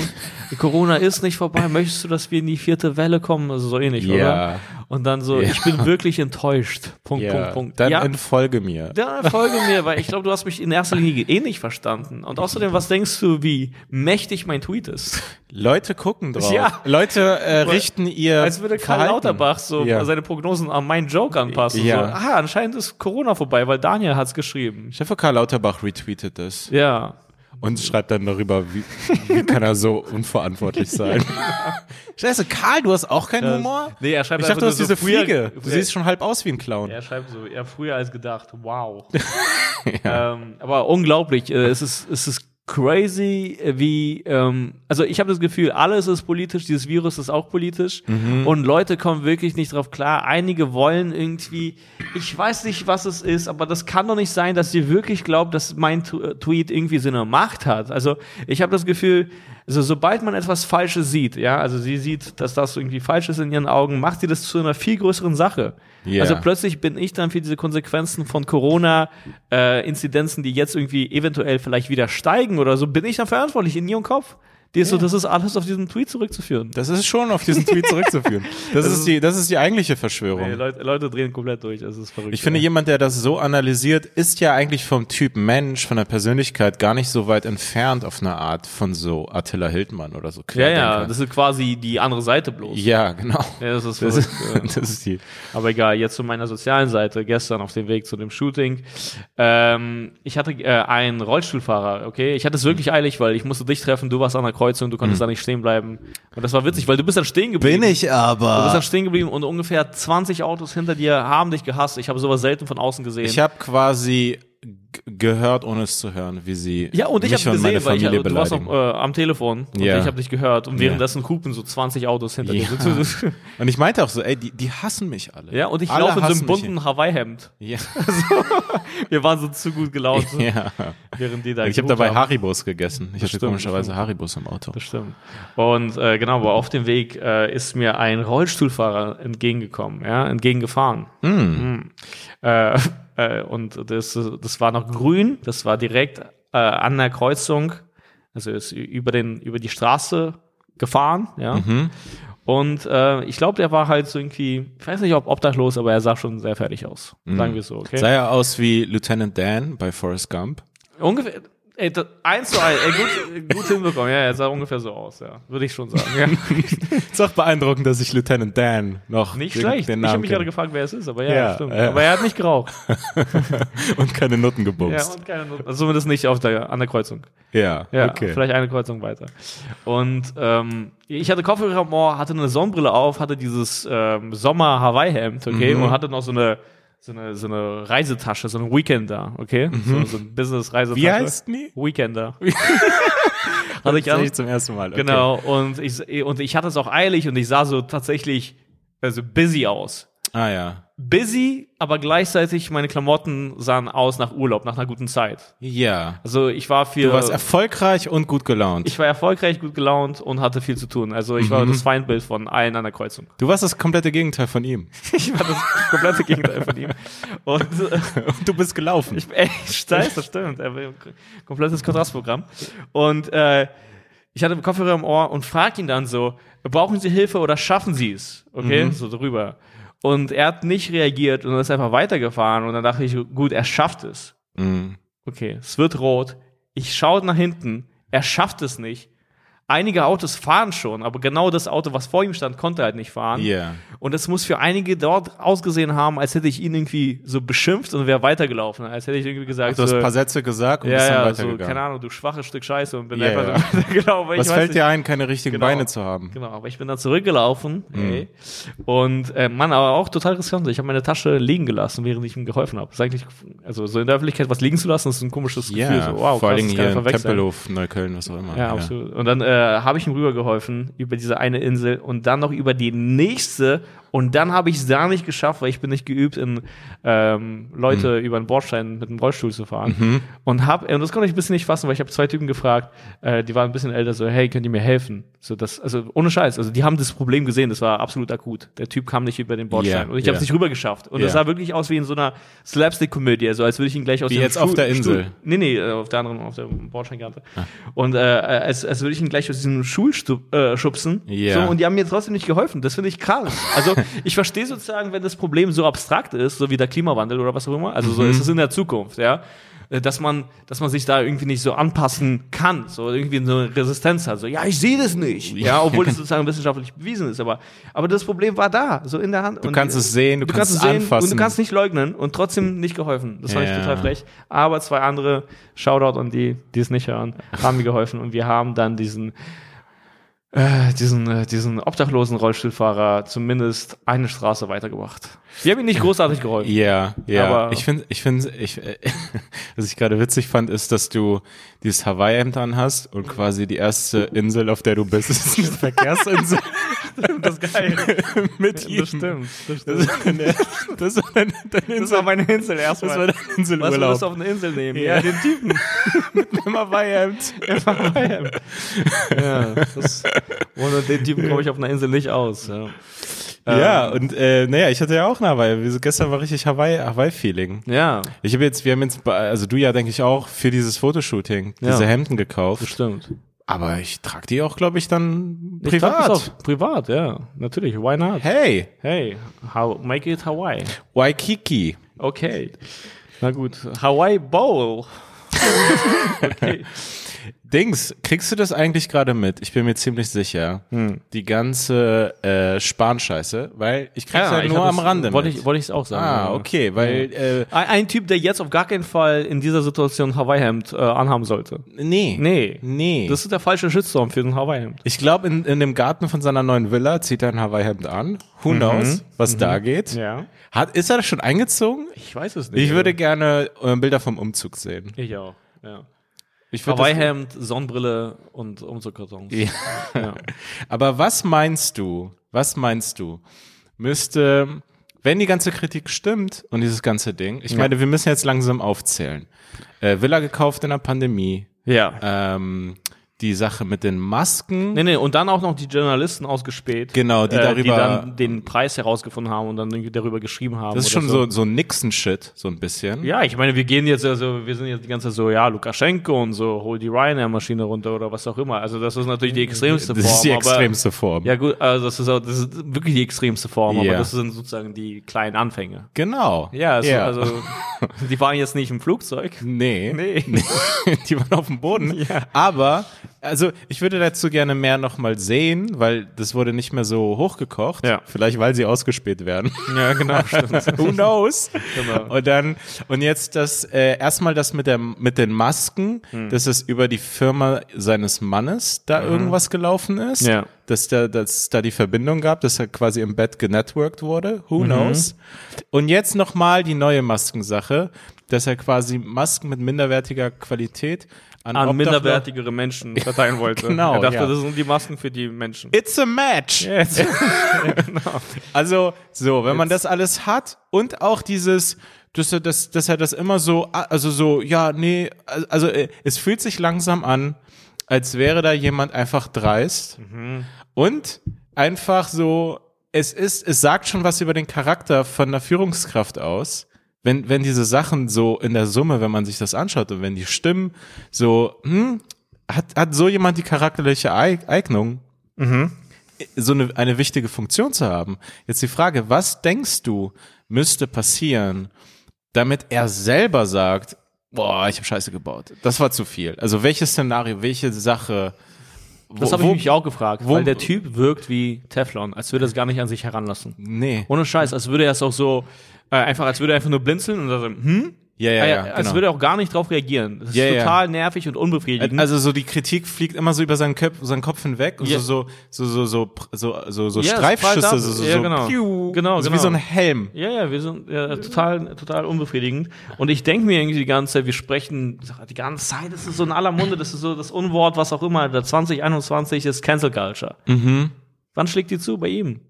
Corona ist nicht vorbei. Möchtest du, dass wir in die vierte Welle kommen? Also so ähnlich, Ja. oder? Und dann so, Ja. ich bin wirklich enttäuscht. Punkt, ja, Punkt, Punkt. dann ja, entfolge mir. dann folge mir, weil ich glaube, du hast mich in erster Linie eh nicht verstanden. Und außerdem, was denkst du, wie mächtig mein Tweet ist? Leute gucken drauf. Ja. Leute äh, richten ihr Als würde Karl Verhalten. Lauterbach so seine Prognosen an meinen Joke anpassen. Ja. So, ah, anscheinend ist Corona vorbei, weil Daniel hat's geschrieben. Ich hoffe, Karl Lauterbach retweetet das Ja. Und schreibt dann darüber, wie, wie kann er so unverantwortlich sein. Scheiße, Karl, du hast auch keinen Humor? Nee, er schreibt Ich dachte, du hast nur diese so früher- Fliege. Du siehst schon halb aus wie ein Clown. Er schreibt so, ja, früher als gedacht. Wow. ähm, aber unglaublich. Äh, es ist, es ist crazy, äh, wie, ähm, also ich habe das Gefühl, alles ist politisch, dieses Virus ist auch politisch Mhm. und Leute kommen wirklich nicht drauf klar. Einige wollen irgendwie, ich weiß nicht, was es ist, aber das kann doch nicht sein, dass ihr wirklich glaubt, dass mein Tu- äh, Tweet irgendwie so eine Macht hat. Also ich habe das Gefühl, also sobald man etwas Falsches sieht, ja, also sie sieht, dass das irgendwie falsch ist in ihren Augen, macht sie das zu einer viel größeren Sache. Ja. Also plötzlich bin ich dann für diese Konsequenzen von Corona-Inzidenzen, die jetzt irgendwie eventuell vielleicht wieder steigen oder so, bin ich dann verantwortlich in ihrem Kopf. Die ist so, das ist alles auf diesen Tweet zurückzuführen. Das ist schon auf diesen Tweet zurückzuführen. Das, ist die, das ist die eigentliche Verschwörung. Nee, Leute, Leute drehen komplett durch, das ist verrückt. Ich finde, ja. jemand, der das so analysiert, ist ja eigentlich vom Typ Mensch, von der Persönlichkeit gar nicht so weit entfernt auf eine Art von so Attila Hildmann oder so. Ja, ja, das ist quasi die andere Seite bloß. ja, genau. Ja, das ist Das verrückt, ist, ja. das ist die. Aber egal, jetzt zu meiner sozialen Seite, gestern auf dem Weg zu dem Shooting. Ähm, ich hatte äh, einen Rollstuhlfahrer, okay? Ich hatte es wirklich eilig, weil ich musste dich treffen, du warst an der Kreuzung, du konntest da nicht stehen bleiben. Und das war witzig, weil du bist dann stehen geblieben. Du bist aber. dann stehen geblieben und ungefähr 20 Autos hinter dir haben dich gehasst. Ich habe sowas selten von außen gesehen. Ich habe quasi gehört, ohne es zu hören, wie sie ja, und ich habe gesehen, weil ich, Familie du warst beleidigen. äh, am Telefon und Ja. ich habe dich gehört und währenddessen hupen so 20 Autos hinter Ja. dir. Und ich meinte auch so, ey, die, die hassen mich alle. Ja, und ich Alle laufe in so einem bunten Hawaii-Hemd. Ja. Wir waren so zu gut gelaunt, so, ja. während die da Ich habe dabei haben. Haribos gegessen. Ich hatte komischerweise Haribos im Auto. Das stimmt. Und äh, genau, aber auf dem Weg äh, ist mir ein Rollstuhlfahrer entgegengekommen, ja, entgegengefahren. Mm. Äh, äh, und das, das war noch grün, das war direkt äh, an der Kreuzung, also ist über, den, über die Straße gefahren, ja. Und äh, ich glaube, der war halt so irgendwie, ich weiß nicht, ob obdachlos, aber er sah schon sehr fertig aus. Sagen wir so, okay? Sah ja aus wie Lieutenant Dan bei Forrest Gump. Ungefähr, ey, eins zu eins, ey, gut, gut hinbekommen, ja, er sah ungefähr so aus, ja, würde ich schon sagen. Ja. Ist auch beeindruckend, dass ich Lieutenant Dan noch Nicht den, schlecht. den ich habe Namen mich gerade gefragt, wer es ist, aber ja, Ja, stimmt. ja. Aber er hat nicht geraucht. und keine Nutten ja, gebumst. und keine Not- also zumindest nicht auf der, an der Kreuzung. Ja, Ja, okay. vielleicht eine Kreuzung weiter. Und ähm, ich hatte Kopfhörer hatte eine Sonnenbrille auf, hatte dieses ähm, Sommer-Hawaii-Hemd, okay, Mhm. und hatte noch so eine so eine, so eine Reisetasche, so ein Weekender, okay? So, so ein Business-Reisetasche. Mhm. Wie heißt die? Weekender. hatte ich an. ich zum ersten Mal. Okay. Genau, und ich, und ich hatte es auch eilig und ich sah so tatsächlich also busy aus. Ah ja. Busy, aber gleichzeitig meine Klamotten sahen aus nach Urlaub, nach einer guten Zeit. Ja. Also ich war für Du warst erfolgreich und gut gelaunt. ich war erfolgreich, gut gelaunt und hatte viel zu tun. Also ich war das Feindbild von allen an der Kreuzung. du warst das komplette Gegenteil von ihm. Ich war das komplette Gegenteil von ihm. Und äh, Und du bist gelaufen. ich ey, das stimmt. Komplettes Kontrastprogramm. Und äh, ich hatte Kopfhörer im Ohr und frag ihn dann so, brauchen Sie Hilfe oder schaffen Sie es? Okay, so drüber. Und er hat nicht reagiert und ist einfach weitergefahren. Und dann dachte ich, gut, er schafft es. Mhm. Okay, es wird rot. Ich schaue nach hinten. Er schafft es nicht. Einige Autos fahren schon, aber genau das Auto, was vor ihm stand, konnte halt nicht fahren. Ja. Und es muss für einige dort ausgesehen haben, als hätte ich ihn irgendwie so beschimpft und wäre weitergelaufen. Als hätte ich irgendwie gesagt, Du hast so, ein paar Sätze gesagt und ja, bist dann ja, so, weitergegangen. keine Ahnung, du schwaches Stück Scheiße und bin Ja, einfach so weitergelaufen. Was fällt nicht- dir ein, keine richtigen Genau. Beine zu haben? Genau, aber ich bin dann zurückgelaufen. Mhm. Und äh, Mann, aber auch total riskant. Ich habe meine Tasche liegen gelassen, während ich ihm geholfen habe. Das ist eigentlich, also so in der Öffentlichkeit was liegen zu lassen, ist ein komisches Gefühl. So, wow, vor kann hier. Tempelhof, Neukölln, was auch immer. Ja, absolut. Und dann äh, habe ich ihm rübergeholfen über diese eine Insel und dann noch über die nächste. Und dann habe ich es da nicht geschafft, weil ich bin nicht geübt, in ähm, Leute über einen Bordstein mit einem Rollstuhl zu fahren. Und hab, und das konnte ich ein bisschen nicht fassen, weil ich habe zwei Typen gefragt, äh, die waren ein bisschen älter, so, hey, könnt ihr mir helfen? So, das, also ohne Scheiß, also die haben das Problem gesehen, das war absolut akut. Der Typ kam nicht über den Bordstein Ja, und ich habe ja. es nicht rüber geschafft. Und das Ja. sah wirklich aus wie in so einer Slapstick-Komödie, also als würde ich ihn gleich aus Wie dem jetzt auf Stuhl- der Insel. Stuhl, Nee, nee, äh, auf der anderen, auf der Bordsteinkante. Ah. Und äh, als, als würde ich ihn gleich aus diesem Schul äh, schubsen. So, und die haben mir trotzdem nicht geholfen. Das finde ich krass. Also ich verstehe sozusagen, wenn das Problem so abstrakt ist, so wie der Klimawandel oder was auch immer. Also Mhm. so ist es in der Zukunft, ja. äh, Dass man, dass man sich da irgendwie nicht so anpassen kann, so irgendwie so eine Resistenz hat. So, ja, ich sehe das nicht. Ja, obwohl es sozusagen wissenschaftlich bewiesen ist. Aber, aber das Problem war da, so in der Hand. Du kannst es sehen, du, kannst, es sehen anfassen. und du kannst nicht leugnen und trotzdem nicht geholfen. Das fand ich Ja. total frech. Aber zwei andere, Shoutout an die, die es nicht hören, haben mir geholfen und wir haben dann diesen äh, diesen, äh, diesen obdachlosen Rollstuhlfahrer zumindest eine Straße weitergebracht. Wir haben ihn nicht großartig geholfen. Ja, ja. Aber- ich finde, ich finde, ich, äh, was ich gerade witzig fand, ist, dass du dieses Hawaii-Hemd anhast und quasi die erste Insel, auf der du bist, ist eine Verkehrsinsel Das ist geil. mit ihm. Das stimmt. Das, Das ist deine, das ist deine, deine das Insel. war meine Insel Das war erstmal. dein Was Inselurlaub. willst du auf eine Insel nehmen? Ja. Ja, den Typen. im Hawaii-Hemd. ja, das, ohne den Typen komme ich auf einer Insel nicht aus. Ja, Ja, Ähm, und äh, naja, ich hatte ja auch eine Hawaii. Wir- Gestern war richtig Hawaii, Hawaii-Feeling. ja Ich habe jetzt, wir haben jetzt, also du ja, denke ich auch, für dieses Fotoshooting Ja. diese Hemden gekauft. das stimmt. Aber ich trage die auch, glaube ich, dann Ich privat. auch privat, ja. Natürlich, why not? Hey, Hey, how, make it Hawaii. Waikiki. Okay. Na gut. Hawaii Bowl. okay. Dings, kriegst du das eigentlich gerade mit? Ich bin mir ziemlich sicher. Hm. Die ganze äh, Spanscheiße, weil ich krieg's ja, ich nur hab am das- Rande Wollte mit. ich, wollte ich es auch sagen. ah, ja. okay, weil äh, Ein, Typ, der jetzt auf gar keinen Fall in dieser Situation Hawaii-Hemd äh, anhaben sollte. nee, Nee. nee. Das ist der falsche Shitstorm für ein Hawaii-Hemd. ich glaube, in, in dem Garten von seiner neuen Villa zieht er ein Hawaii-Hemd an. Who knows, was da geht? Mhm. Ja. Hat, ist er schon eingezogen? Ich weiß es nicht. Ich würde gerne äh, Bilder vom Umzug sehen. Ich auch. Ja. Ich Hawaii-Hemd, Sonnenbrille und Umzugkartons. Ja. Ja. Aber was meinst du, was meinst du, müsste, wenn die ganze Kritik stimmt und dieses ganze Ding, ich meine, wir müssen jetzt langsam aufzählen. Äh, Villa gekauft in der Pandemie, ja. ähm, die Sache mit den Masken. Nee, nee, und dann auch noch die Journalisten ausgespäht. Genau, die äh, darüber- Die dann den Preis herausgefunden haben und dann darüber geschrieben haben. Das ist schon so, so Nixon-Shit, so ein bisschen. Ja, ich meine, wir gehen jetzt, also wir sind jetzt die ganze Zeit so, ja, Lukaschenko und so, hol die Ryanair-Maschine runter oder was auch immer. Also das ist natürlich die extremste Das Form. ist die aber, extremste Form. Ja gut, also das ist, auch, das ist wirklich die extremste Form, Ja. aber das sind sozusagen die kleinen Anfänge. Genau. Ja, also, Ja. also die waren jetzt nicht im Flugzeug. Nee. Nee. die waren auf dem Boden. Ja. Aber, also ich würde dazu gerne mehr nochmal sehen, weil das wurde nicht mehr so hochgekocht. Ja. Vielleicht, weil sie ausgespäht werden. Ja, genau, stimmt. Who knows? Genau. Und dann, und jetzt das, äh, erstmal das mit der, mit den Masken, Hm. dass es über die Firma seines Mannes da irgendwas gelaufen ist. Mhm. Ja. Dass da, dass da die Verbindung gab, dass er quasi im Bett genetworked wurde. Mhm. Who knows? Und jetzt nochmal die neue Maskensache, dass er quasi Masken mit minderwertiger Qualität an, An minderwertigere Menschen verteilen wollte. Genau, Er dachte, ja. das sind die Masken für die Menschen. It's a match. Jetzt. Also, so, wenn man das alles hat und auch dieses, dass er das, dass er das immer so, also so, ja, nee, also äh, es fühlt sich langsam an, als wäre da jemand einfach dreist und einfach so, es ist, es sagt schon was über den Charakter von einer Führungskraft aus. Wenn, wenn diese Sachen so in der Summe, wenn man sich das anschaut und wenn die stimmen, so, hm, hat, hat so jemand die charakterliche Eig- Eignung, so eine, eine wichtige Funktion zu haben. Jetzt die Frage, was denkst du, müsste passieren, damit er selber sagt, boah, ich habe Scheiße gebaut. Das war zu viel. Also welches Szenario, welche Sache. Das habe ich mich auch gefragt, wo- weil der Typ wirkt wie Teflon, als würde er es gar nicht an sich heranlassen. Nee. Ohne Scheiß, als würde er es auch so, äh, einfach, als würde er einfach nur blinzeln und dann so, hm? Ja, ja, ja. als genau. würde er auch gar nicht drauf reagieren. Das ist Ja, ja. total nervig und unbefriedigend. Also so die Kritik fliegt immer so über seinen, Köp seinen Kopf hinweg und Ja. so, so, so, so, so, so, so Ja, Streifschüsse, so, so, Ja, so genau. piu. Genau, so genau. wie so ein Helm. ja, ja, wir sind ja, total, total unbefriedigend. Und ich denke mir irgendwie die ganze Zeit, wir sprechen die ganze Zeit, das ist so in aller Munde, das ist so das Unwort, was auch immer, der 2021 ist Cancel Culture. Mhm. Wann schlägt die zu? Bei ihm.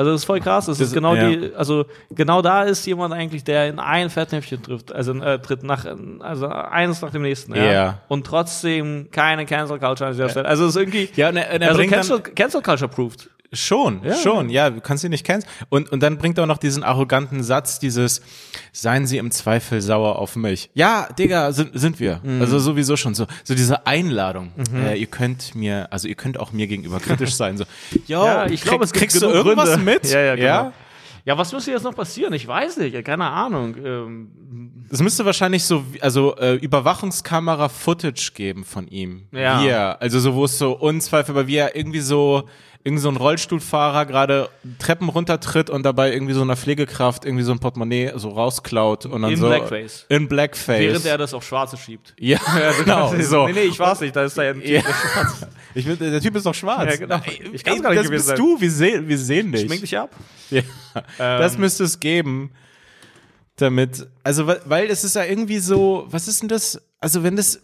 Also das ist voll krass. Das, Das- ist genau ja. die, also genau da ist jemand eigentlich, der in ein Fettnäpfchen trifft, also äh, tritt nach, also eines nach dem nächsten. Ja. Ja. Und trotzdem keine Cancel Culture an dieser Stelle. Also es ist irgendwie, Ja, und er also bringt dann, Cancel, Cancel Culture proved. Schon, Ja. schon, ja, du kannst ihn nicht kennen. Und, und dann bringt er auch noch diesen arroganten Satz, dieses, seien Sie im Zweifel sauer auf mich. Ja, Digga, sind, sind wir. Mhm. Also sowieso schon so, so diese Einladung. Äh, ihr könnt mir, also ihr könnt auch mir gegenüber kritisch sein. So, yo, Ja, ich glaube, es kriegst du irgendwas Gründe. mit? Ja, ja, genau. ja? Ja, was müsste jetzt noch passieren? Ich weiß nicht, keine Ahnung. Ähm, Es müsste wahrscheinlich so, also äh, Überwachungskamera-Footage geben von ihm. Ja. Wie er, also so, wo es so unzweifelbar, wie er irgendwie so irgend so ein Rollstuhlfahrer gerade Treppen runtertritt und dabei irgendwie so einer Pflegekraft irgendwie so ein Portemonnaie so rausklaut und dann In so Blackface. in Blackface. Während er das auf Schwarze schiebt. ja, genau, so. Nee, nee, ich weiß nicht, da ist ja ein Ja. Ich bin, der Typ ist doch schwarz. Ja, genau. Ich kann's ey, gar nicht das bist sein. du, wir sehen, wir sehen dich. Schmink dich ab. Ja. das Ähm. müsste es geben, damit, also weil, es ist ja irgendwie so, was ist denn das? Also wenn das,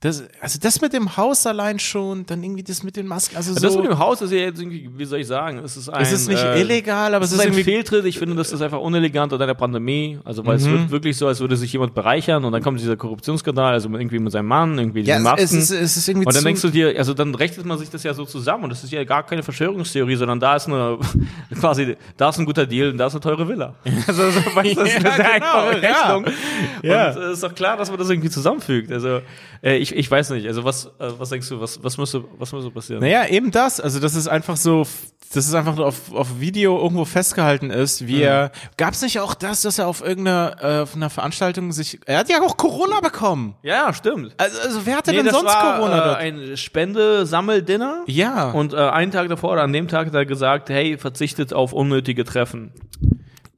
das, also das mit dem Haus allein schon, dann irgendwie das mit den Masken, also so. Das mit dem Haus ist ja jetzt irgendwie, wie soll ich sagen, es ist ein. es ist nicht äh, illegal, aber Es es ist ist ein Fehltritt. Ich finde, das ist einfach unelegant unter der Pandemie. Also, weil es Mhm. wird wirklich so, als würde sich jemand bereichern und dann kommt dieser Korruptionsskandal, also irgendwie mit seinem Mann, irgendwie ja, diese Masken. es ist, es ist irgendwie und dann denkst du dir, also dann rechnet man sich das ja so zusammen und das ist ja gar keine Verschwörungstheorie, sondern da ist eine, quasi, da ist ein guter Deal und da ist eine teure Villa. Also, so, weißt, das ist eine Ja, sehr genau, einfache ja. Rechnung. Ja. Und es ist doch klar, dass man das irgendwie zusammenfügt. Also, äh, ich, ich weiß nicht, also was, äh, was denkst du, was, was müsste, was müsste passieren? Naja, eben das. Also das ist einfach so, das ist einfach auf, auf Video irgendwo festgehalten ist, wie er, gab's nicht auch das, dass er auf irgendeiner äh, auf einer Veranstaltung sich, er hat ja auch Corona bekommen. Ja, stimmt. Also, also wer hatte Nee, denn sonst war, Corona äh, dort? ein Spende-Sammeldinner. Ja. Und äh, einen Tag davor oder an dem Tag hat er gesagt, hey, verzichtet auf unnötige Treffen.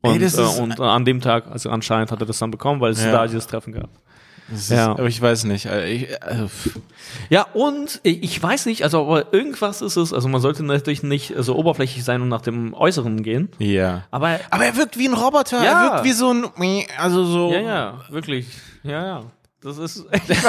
Und, Ey, das ist- äh, und äh, an dem Tag, also anscheinend hat er das dann bekommen, weil es Ja. da dieses Treffen gab. Ist, ja. Aber ich weiß nicht. äh, Ich, äh, pff. Ja, und ich ich weiß nicht, also aber irgendwas ist es, also man sollte natürlich nicht so oberflächlich sein und nach dem Äußeren gehen. ja. Aber Aber er wirkt wie ein Roboter. Ja. Er wirkt wie so ein, also so. ja, ja, wirklich. Ja, ja. Das ist, ich weiß nicht,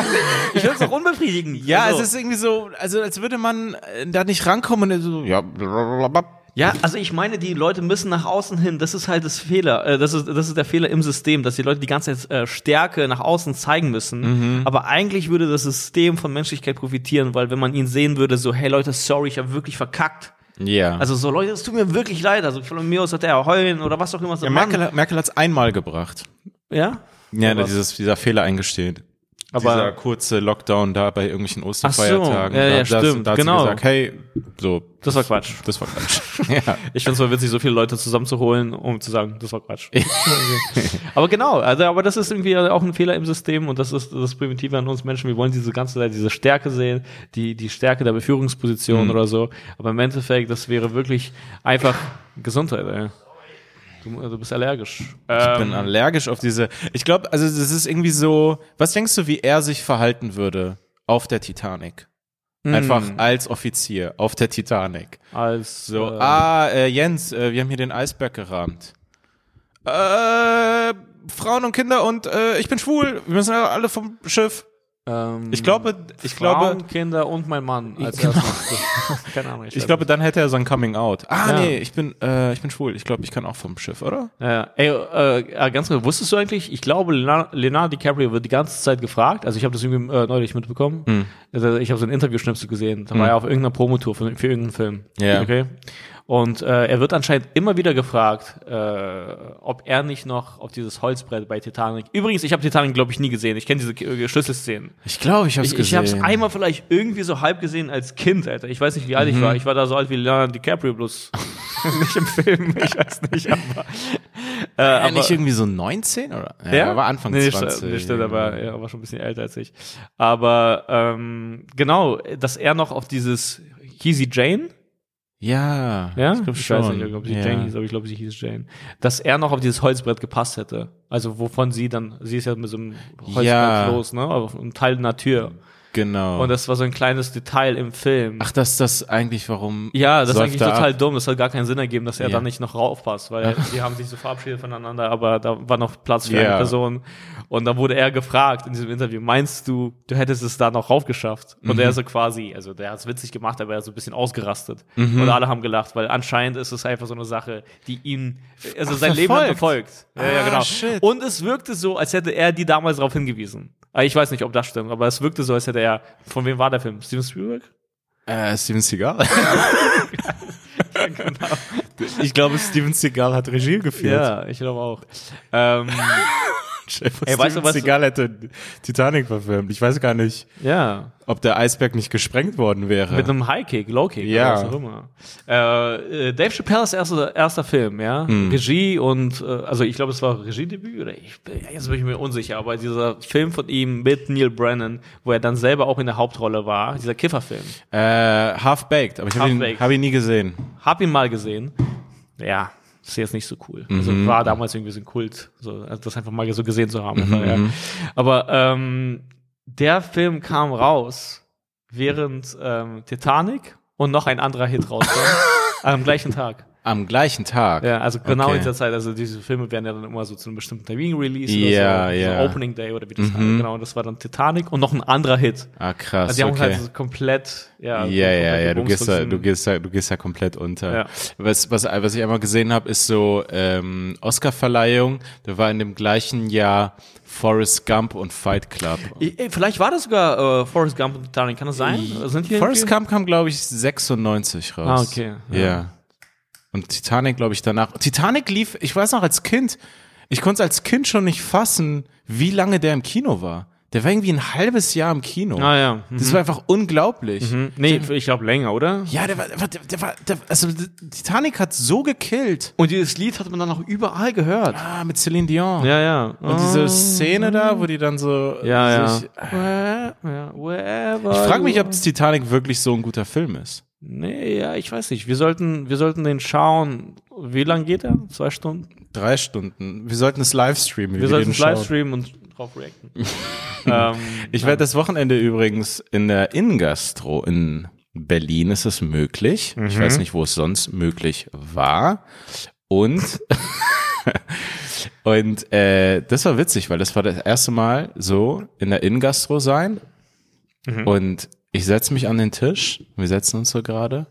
ich finde es auch unbefriedigend. Ja, also, es ist irgendwie so, also als würde man äh, da nicht rankommen. und So, ja, blablabla. Ja, also ich meine, die Leute müssen nach außen hin, das ist halt das Fehler, äh, das ist, das ist der Fehler im System, dass die Leute die ganze Zeit äh, Stärke nach außen zeigen müssen. Aber eigentlich würde das System von Menschlichkeit profitieren, weil wenn man ihn sehen würde, so, hey Leute, sorry, ich habe wirklich verkackt. ja. Also so, Leute, es tut mir wirklich leid. Also von mir aus hat er heulen oder was auch immer. So, ja, Mann. Merkel, Merkel hat es einmal gebracht. ja? Ja, dieses, dieser Fehler eingesteht. Aber- dieser kurze Lockdown da bei irgendwelchen Osterfeiertagen. So, ja, da, ja, das, stimmt, da hat genau. gesagt, hey, so, Das war Quatsch. das war Quatsch. ja. Ich finde es mal witzig, so viele Leute zusammenzuholen, um zu sagen, das war Quatsch. aber genau, also, aber das ist irgendwie auch ein Fehler im System und das ist das Primitive an uns Menschen. Wir wollen diese ganze Zeit diese Stärke sehen, die, die Stärke der Beführungsposition oder so. Aber im Endeffekt, das wäre wirklich einfach Gesundheit, ey. Du, du bist allergisch. Ich Ähm, bin allergisch auf diese. Ich glaube, also das ist irgendwie so. Was denkst du, wie er sich verhalten würde auf der Titanic? Einfach als Offizier auf der Titanic. als So, äh, ah, äh, Jens, äh, wir haben hier den Eisberg gerahmt. Äh, Frauen und Kinder und äh, ich bin schwul. Wir müssen alle vom Schiff. Ähm, Ich glaube, ich Frauen, glaube, Kinder und mein Mann als erstes. Keine Ahnung. ich glaube, dann hätte er sein Coming Out. Ah, Ja. nee, ich bin, äh, ich bin schwul. Ich glaube, ich kann auch vom Schiff, oder? Ja, ey, äh, äh, ganz kurz, wusstest du eigentlich, ich glaube, Leonardo, DiCaprio wird die ganze Zeit gefragt, also ich habe das irgendwie äh, neulich mitbekommen, Hm. also ich habe so ein Interviewschnipsel gesehen, da war er auf irgendeiner Promotour für, für irgendeinen Film. Ja. Okay. Und äh, er wird anscheinend immer wieder gefragt, äh, ob er nicht noch auf dieses Holzbrett bei Titanic. Übrigens, ich habe Titanic, glaube ich, nie gesehen. Ich kenne diese äh, Schlüsselszenen. Ich glaube, ich habe es Ich, ich gesehen. habe es einmal vielleicht irgendwie so halb gesehen als Kind, Alter. Ich weiß nicht, wie alt Mhm. ich war. Ich war da so alt wie Leonardo DiCaprio, bloß nicht im Film. Ich weiß nicht, aber. Äh, Äh, aber nicht irgendwie so 19 oder? Ja, ja? er war Anfang nee, 20. Stimmt, stimmt, aber er war schon ein bisschen älter als ich. Aber ähm, genau, dass er noch auf dieses sie Jane? Ja, Ja, ich glaube ich schon. weiß nicht, ob sie ja. Jane hieß, aber ich glaube, sie hieß Jane. Dass er noch auf dieses Holzbrett gepasst hätte. Also wovon sie dann, sie ist ja mit so einem Holzbrett Ja. los, ne? Auf einem Teil einer Tür. Genau. Und das war so ein kleines Detail im Film. Ach, das ist das eigentlich, warum. Ja, das ist eigentlich total ab? dumm. Das hat gar keinen Sinn ergeben, dass er Ja. da nicht noch raufpasst, weil die haben sich so verabschiedet voneinander, aber da war noch Platz für Ja. eine Person. Und dann wurde er gefragt in diesem Interview, meinst du, du hättest es da noch raufgeschafft? Und Mhm. er so quasi, also der hat es witzig gemacht, aber er ist so ein bisschen ausgerastet. Mhm. Und alle haben gelacht, weil anscheinend ist es einfach so eine Sache, die ihn, also sein Leben lang verfolgt. verfolgt. Ja, ja, Ah, genau. shit. Und es wirkte so, als hätte er die damals darauf hingewiesen. Aber Ich weiß nicht, ob das stimmt, aber es wirkte so, als hätte er, von wem war der Film? Steven Spielberg? Äh, Steven Seagal. Ich glaube, Steven Seagal hat Regie geführt. Ja, ich glaube auch. ähm, Ey, weißt du, was Seagal hätte Titanic verfilmt. Ich weiß gar nicht, ja. ob der Eisberg nicht gesprengt worden wäre. Mit einem High-Kick, Low-Kick, Ja. was auch immer. Äh, äh, Dave Chappelle's erster, erster Film, ja. Hm. Regie und, äh, also ich glaube, es war Regiedebüt oder ich, jetzt bin ich mir unsicher, aber dieser Film von ihm mit Neil Brennan, wo er dann selber auch in der Hauptrolle war, dieser Kifferfilm. äh, Half-Baked, aber ich habe ihn, hab ihn nie gesehen. Hab ihn mal gesehen. Ja, ist jetzt nicht so cool. Also Mhm. war damals irgendwie so ein Kult, so, also das einfach mal so gesehen zu haben. Mhm, ja. Aber ähm, der Film kam raus, während ähm, Titanic und noch ein anderer Hit rauskam. am gleichen Tag. Am gleichen Tag. Ja, also genau Okay. in dieser Zeit, also diese Filme werden ja dann immer so zu einem bestimmten Termin released Ja, oder so, ja. so Opening Day oder wie das heißt. Genau, und das war dann Titanic und noch ein anderer Hit. Ah, krass. Also die haben okay. halt so komplett, ja, Ja, ja, ja, du gehst da, du gehst da, du gehst da komplett unter. Ja. Was, was, was ich einmal gesehen habe, ist so ähm, Oscar-Verleihung. Da war in dem gleichen Jahr Forrest Gump und Fight Club. Vielleicht war das sogar äh, Forrest Gump und Titanic, kann das sein? Sind Forrest Gump kam, glaube ich, 96 raus. Ah, okay, Ja. ja. Und Titanic, glaube ich, danach. Titanic lief, ich weiß noch, als Kind, ich konnte es als Kind schon nicht fassen, wie lange der im Kino war. Der war irgendwie ein halbes Jahr im Kino. Ah ja. Das war einfach unglaublich. Mhm. Nee, ich glaube länger, oder? Ja, der war, der war, der war, der, also Titanic hat so gekillt. Und dieses Lied hat man dann auch überall gehört. Ah, mit Celine Dion. Ja, ja. Und diese Szene da, wo die dann so Ja, ja. sich, Where, ja, wherever Ich frage mich, ob Titanic wirklich so ein guter Film ist. Nee, ja, ich weiß nicht. Wir sollten, wir sollten den schauen. Wie lang geht er? Zwei Stunden? Drei Stunden. Wir sollten es livestreamen. wie Wir sollten es schauen. livestreamen und drauf reacten. ähm, Ich werde das Wochenende übrigens in der Innengastro in Berlin ist es möglich. Ich weiß nicht, wo es sonst möglich war. Und und äh, das war witzig, weil das war das erste Mal so in der Innengastro sein. Und ich setze mich an den Tisch. Wir setzen uns so gerade.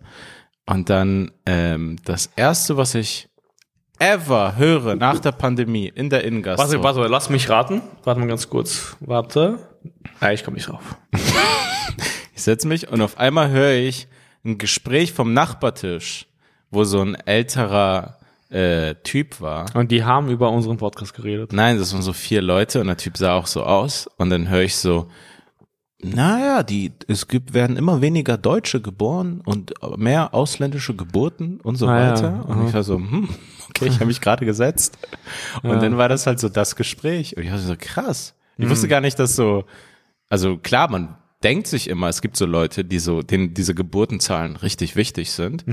Und dann ähm, das erste, was ich ever höre nach der Pandemie in der Innengastro. warte, warte, lass mich raten. Warte mal ganz kurz. Warte. Ah, ich komme nicht drauf. Ich setze mich und auf einmal höre ich ein Gespräch vom Nachbartisch, wo so ein älterer äh, Typ war. Und die haben über unseren Podcast geredet. Nein, das waren so vier Leute und der Typ sah auch so aus. Und dann höre ich so, naja, die, es gibt, werden immer weniger Deutsche geboren und mehr ausländische Geburten und so Ah, ja. weiter. Und ich war so, hm, okay, ich habe mich gerade gesetzt. Und dann war das halt so das Gespräch. Und ich war so, krass. Ich wusste gar nicht, dass so, also klar, man denkt sich immer, es gibt so Leute, die so, denen diese Geburtenzahlen richtig wichtig sind.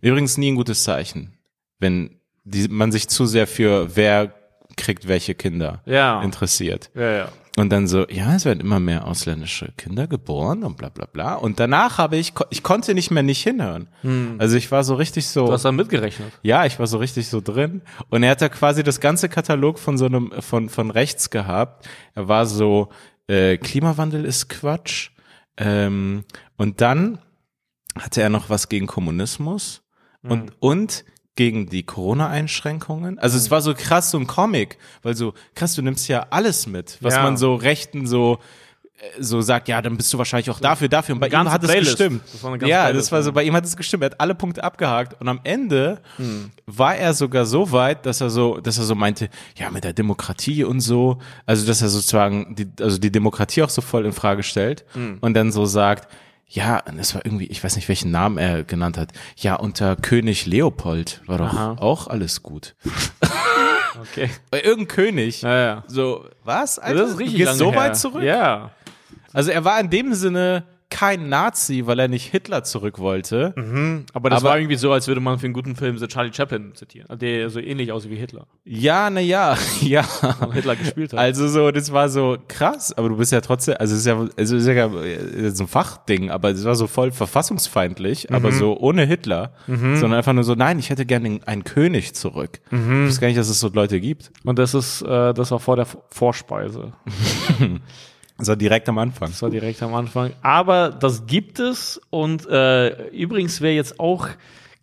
Übrigens nie ein gutes Zeichen, wenn die, man sich zu sehr für wer kriegt welche Kinder Ja. interessiert. Ja, ja. Und dann so, ja, es werden immer mehr ausländische Kinder geboren und bla bla bla. Und danach habe ich, ich konnte nicht mehr nicht hinhören. Also ich war so richtig so. Du hast dann mitgerechnet. Ja, ich war so richtig so drin. Und er hat da quasi das ganze Katalog von so einem, von, von rechts gehabt. Er war so, äh, Klimawandel ist Quatsch. Ähm, und dann hatte er noch was gegen Kommunismus und, und gegen die Corona-Einschränkungen. Also es war so krass, so ein Comic, weil so, krass, du nimmst ja alles mit, was Ja. man so Rechten so, äh, so sagt, ja, dann bist du wahrscheinlich auch dafür, dafür. Und bei ihm hat es gestimmt. Das ja, Playlist, das war so, bei ihm hat es gestimmt. Er hat alle Punkte abgehakt und am Ende Hm. war er sogar so weit, dass er so, dass er so meinte, ja, mit der Demokratie und so, also dass er sozusagen die, also die Demokratie auch so voll in Frage stellt Hm. und dann so sagt, ja, es war irgendwie, ich weiß nicht, welchen Namen er genannt hat. Ja, unter König Leopold war doch Aha. auch alles gut. Okay. Bei irgendeinem König. Ja, ja. So, was? Alter? Das ist richtig du gehst so her. weit zurück? Ja. Also er war in dem Sinne kein Nazi, weil er nicht Hitler zurück wollte. Aber das Aber- war irgendwie so, als würde man für einen guten Film so Charlie Chaplin zitieren, der so ähnlich aussieht wie Hitler. Ja, na ja, ja. Und Hitler gespielt hat. Also so, das war so krass, aber du bist ja trotzdem, also es ist ja, also es ist ja so ein Fachding, aber es war so voll verfassungsfeindlich, aber so ohne Hitler, sondern einfach nur so, nein, ich hätte gerne einen König zurück. Ich weiß gar nicht, dass es so Leute gibt. Und das ist, äh, das war vor der V- Vorspeise. So direkt am Anfang. Das war direkt am Anfang. Aber das gibt es und äh, übrigens, wer jetzt auch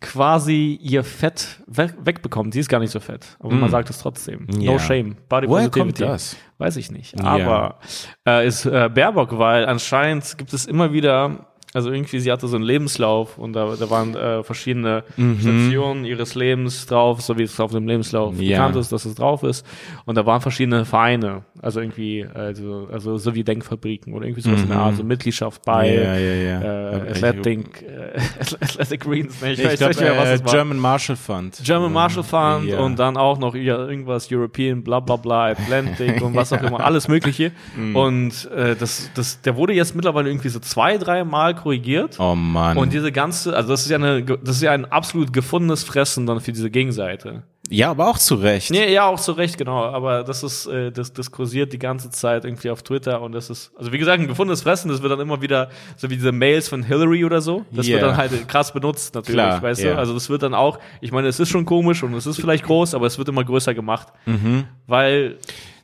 quasi ihr Fett we wegbekommt, die ist gar nicht so fett, aber man sagt es trotzdem. Ja. No shame. Body Woher Positivity. kommt das? Weiß ich nicht. Ja. Aber äh, ist äh, Baerbock, weil anscheinend gibt es immer wieder Also irgendwie, sie hatte so einen Lebenslauf und da, da waren äh, verschiedene Mhm. Stationen ihres Lebens drauf, so wie es auf dem Lebenslauf Ja. bekannt ist, dass es drauf ist. Und da waren verschiedene Vereine, also irgendwie, also, also so wie Denkfabriken oder irgendwie sowas in der Art, so Mitgliedschaft bei Mhm. Ja, ja. Äh, Athletic, äh, Athletic Greens, ne? ich, Ich weiß glaube, nicht mehr, was äh, es war. German Marshall Fund. German Marshall Fund und dann auch noch irgendwas European, bla bla bla, Atlantic und was auch immer, alles Mögliche. Mhm. Und äh, das, das, der wurde jetzt mittlerweile irgendwie so zwei, drei Mal korrigiert. Oh Mann. Und diese ganze, also das ist ja eine, das ist ja ein absolut gefundenes Fressen dann für diese Gegenseite. ja, aber auch zu Recht. Nee, ja, auch zu Recht, genau. Aber das ist, äh, das, das kursiert die ganze Zeit irgendwie auf Twitter und das ist, also wie gesagt, ein gefundenes Fressen, das wird dann immer wieder, so wie diese Mails von Hillary oder so, das Yeah. wird dann halt krass benutzt natürlich, Klar, weißt ja. du? Also das wird dann auch, ich meine, es ist schon komisch und es ist vielleicht groß, aber es wird immer größer gemacht. Mhm. Weil,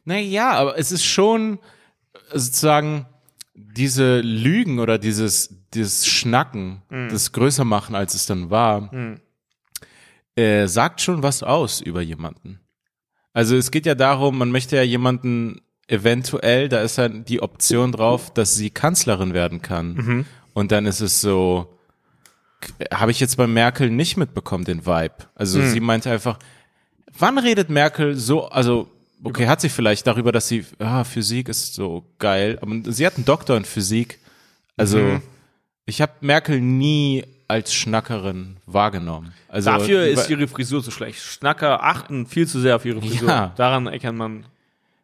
Naja, aber es ist schon äh, sozusagen diese Lügen oder dieses, dieses Schnacken, Mhm. das größer machen, als es dann war, äh, sagt schon was aus über jemanden. Also es geht ja darum, man möchte ja jemanden eventuell, da ist ja die Option drauf, dass sie Kanzlerin werden kann. Mhm. Und dann ist es so, habe ich jetzt bei Merkel nicht mitbekommen, den Vibe. Also Mhm. sie meinte einfach, wann redet Merkel so, also okay, hat sie vielleicht darüber, dass sie, ah, Physik ist so geil, aber sie hat einen Doktor in Physik. Also Mhm. ich habe Merkel nie als Schnackerin wahrgenommen. Also dafür ist ihre Frisur so schlecht. Schnacker achten viel zu sehr auf ihre Frisur. Ja. Daran erkennt man,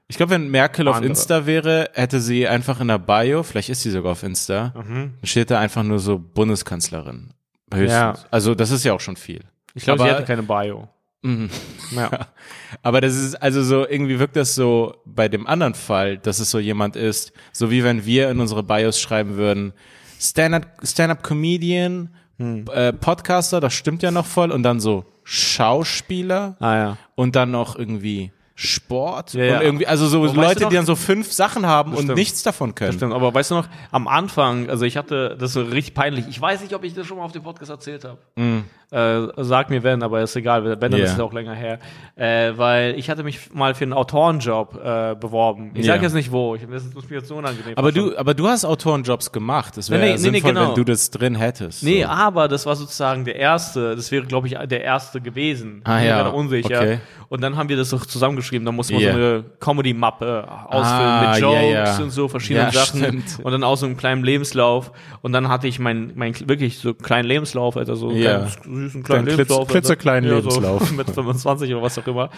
ich glaube, wenn Merkel auf Andere. Insta wäre, hätte sie einfach in der Bio, vielleicht ist sie sogar auf Insta, Mhm. steht da einfach nur so Bundeskanzlerin. Höchstens. Ja. Also das ist ja auch schon viel. ich glaube, sie hätte keine Bio. Mhm. Ja. Aber das ist, also so, irgendwie wirkt das so bei dem anderen Fall, dass es so jemand ist, so wie wenn wir in unsere Bios schreiben würden, Stand-up, Stand-up-Comedian, Hm. äh, Podcaster, das stimmt ja noch voll, und dann so Schauspieler Ah ja. und dann noch irgendwie Sport Ja, und irgendwie, also so weißt Leute, noch- die dann so fünf Sachen haben und stimmt. nichts davon können. Stimmt, aber weißt du noch, am Anfang, also ich hatte, das so richtig peinlich, ich weiß nicht, ob ich das schon mal auf dem Podcast erzählt habe. Äh, sag mir wenn, aber ist egal, wenn, dann. Ja. ist es auch länger her. Äh, weil ich hatte mich mal für einen Autorenjob äh, beworben. Ich sag Ja. jetzt nicht wo, ich, das ist mir jetzt so unangenehm. Aber du, aber du hast Autorenjobs gemacht. Das wäre Nee, nee, nee, sinnvoll, genau. wenn du das drin hättest. Nee, so. aber das war sozusagen der erste, das wäre, glaube ich, der erste gewesen. Ah, Ich bin ja, mir unsicher. okay. Und dann haben wir das doch zusammengeschrieben, da musste man Yeah. so eine Comedy-Mappe ausfüllen Ah, mit Jokes und so verschiedenen Ja, Sachen. stimmt. Und dann auch so einen kleinen Lebenslauf. Und dann hatte ich mein, mein wirklich so kleinen Lebenslauf, also so Ja. kleinen Dein klitz- Lebenslauf. klitzekleinen also, Lebenslauf. So mit 25 oder was auch immer.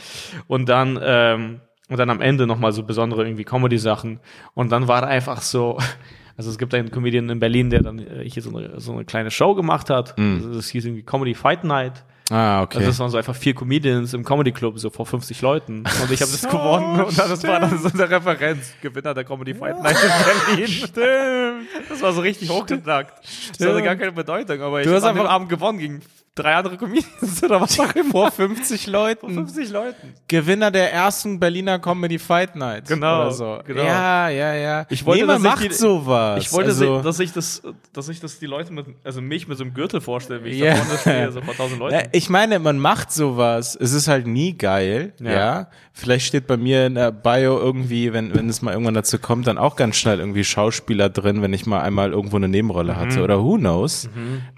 Und dann, ähm, und dann am Ende nochmal so besondere irgendwie Comedy-Sachen. Und dann war einfach so, also es gibt einen Comedian in Berlin, der dann äh, hier so eine, so eine kleine Show gemacht hat. Also das hieß irgendwie Comedy Fight Night. Ah, okay. Also das waren so einfach vier Comedians im Comedy Club, so vor 50 Leuten. Und ich habe das gewonnen. Und das war dann so eine Referenz. Gewinner der Comedy Fight Night in Berlin. Stimmt. Das war so richtig hochgeknackt. Das hatte gar keine Bedeutung, aber ich Du hast habe einfach- Abend gewonnen gegen drei andere Comedians oder was auch immer. vor 50 Leuten. 50 Leuten. Gewinner der ersten Berliner Comedy Fight Night. Genau, Oder so. genau. Ja, ja, ja. Ich wollte, nee, man dass ich macht die- sowas. Ich wollte, also, dass ich das, dass ich das die Leute mit, also mich mit so einem Gürtel vorstelle, wie ich Ja. da vorne stehe, so vor tausend Leuten. Ja, ich meine, man macht sowas. Es ist halt nie geil. Ja. Ja. Vielleicht steht bei mir in der Bio irgendwie, wenn, wenn es mal irgendwann dazu kommt, dann auch ganz schnell irgendwie Schauspieler drin, wenn ich mal einmal irgendwo eine Nebenrolle Mhm. hatte. Oder who knows.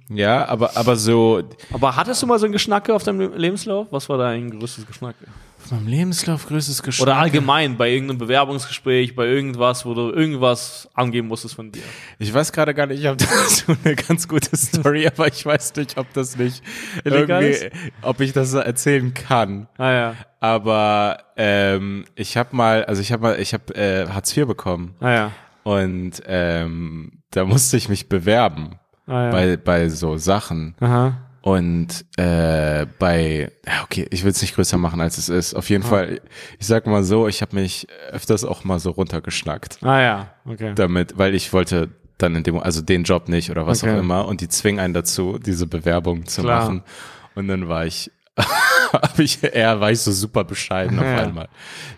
Ja, aber, aber so, Aber hattest du mal so ein Geschnacke auf deinem Lebenslauf? Was war dein größtes Geschnacke? auf meinem Lebenslauf größtes Geschmack. Oder allgemein bei irgendeinem Bewerbungsgespräch, bei irgendwas, wo du irgendwas angeben musstest von dir. Ich weiß gerade gar nicht, ich habe dazu eine ganz gute Story, aber ich weiß nicht, ob das nicht Illegal irgendwie, ob ich das erzählen kann. Ah ja. Aber ähm, ich habe mal, also ich habe mal, ich habe äh, Hartz IV bekommen Ah ja. und ähm, da musste ich mich bewerben Ah ja. bei bei so Sachen Aha. und äh, bei, ja, okay, ich will es nicht größer machen als es ist. Auf jeden Fall, ich sag mal so, ich habe mich öfters auch mal so runtergeschnackt Ah ja. Okay. damit, weil ich wollte dann in dem, also den Job nicht oder was Okay. auch immer und die zwingen einen dazu, diese Bewerbung zu Klar. machen. Und dann war ich, hab ich eher war ich so super bescheiden auf einmal.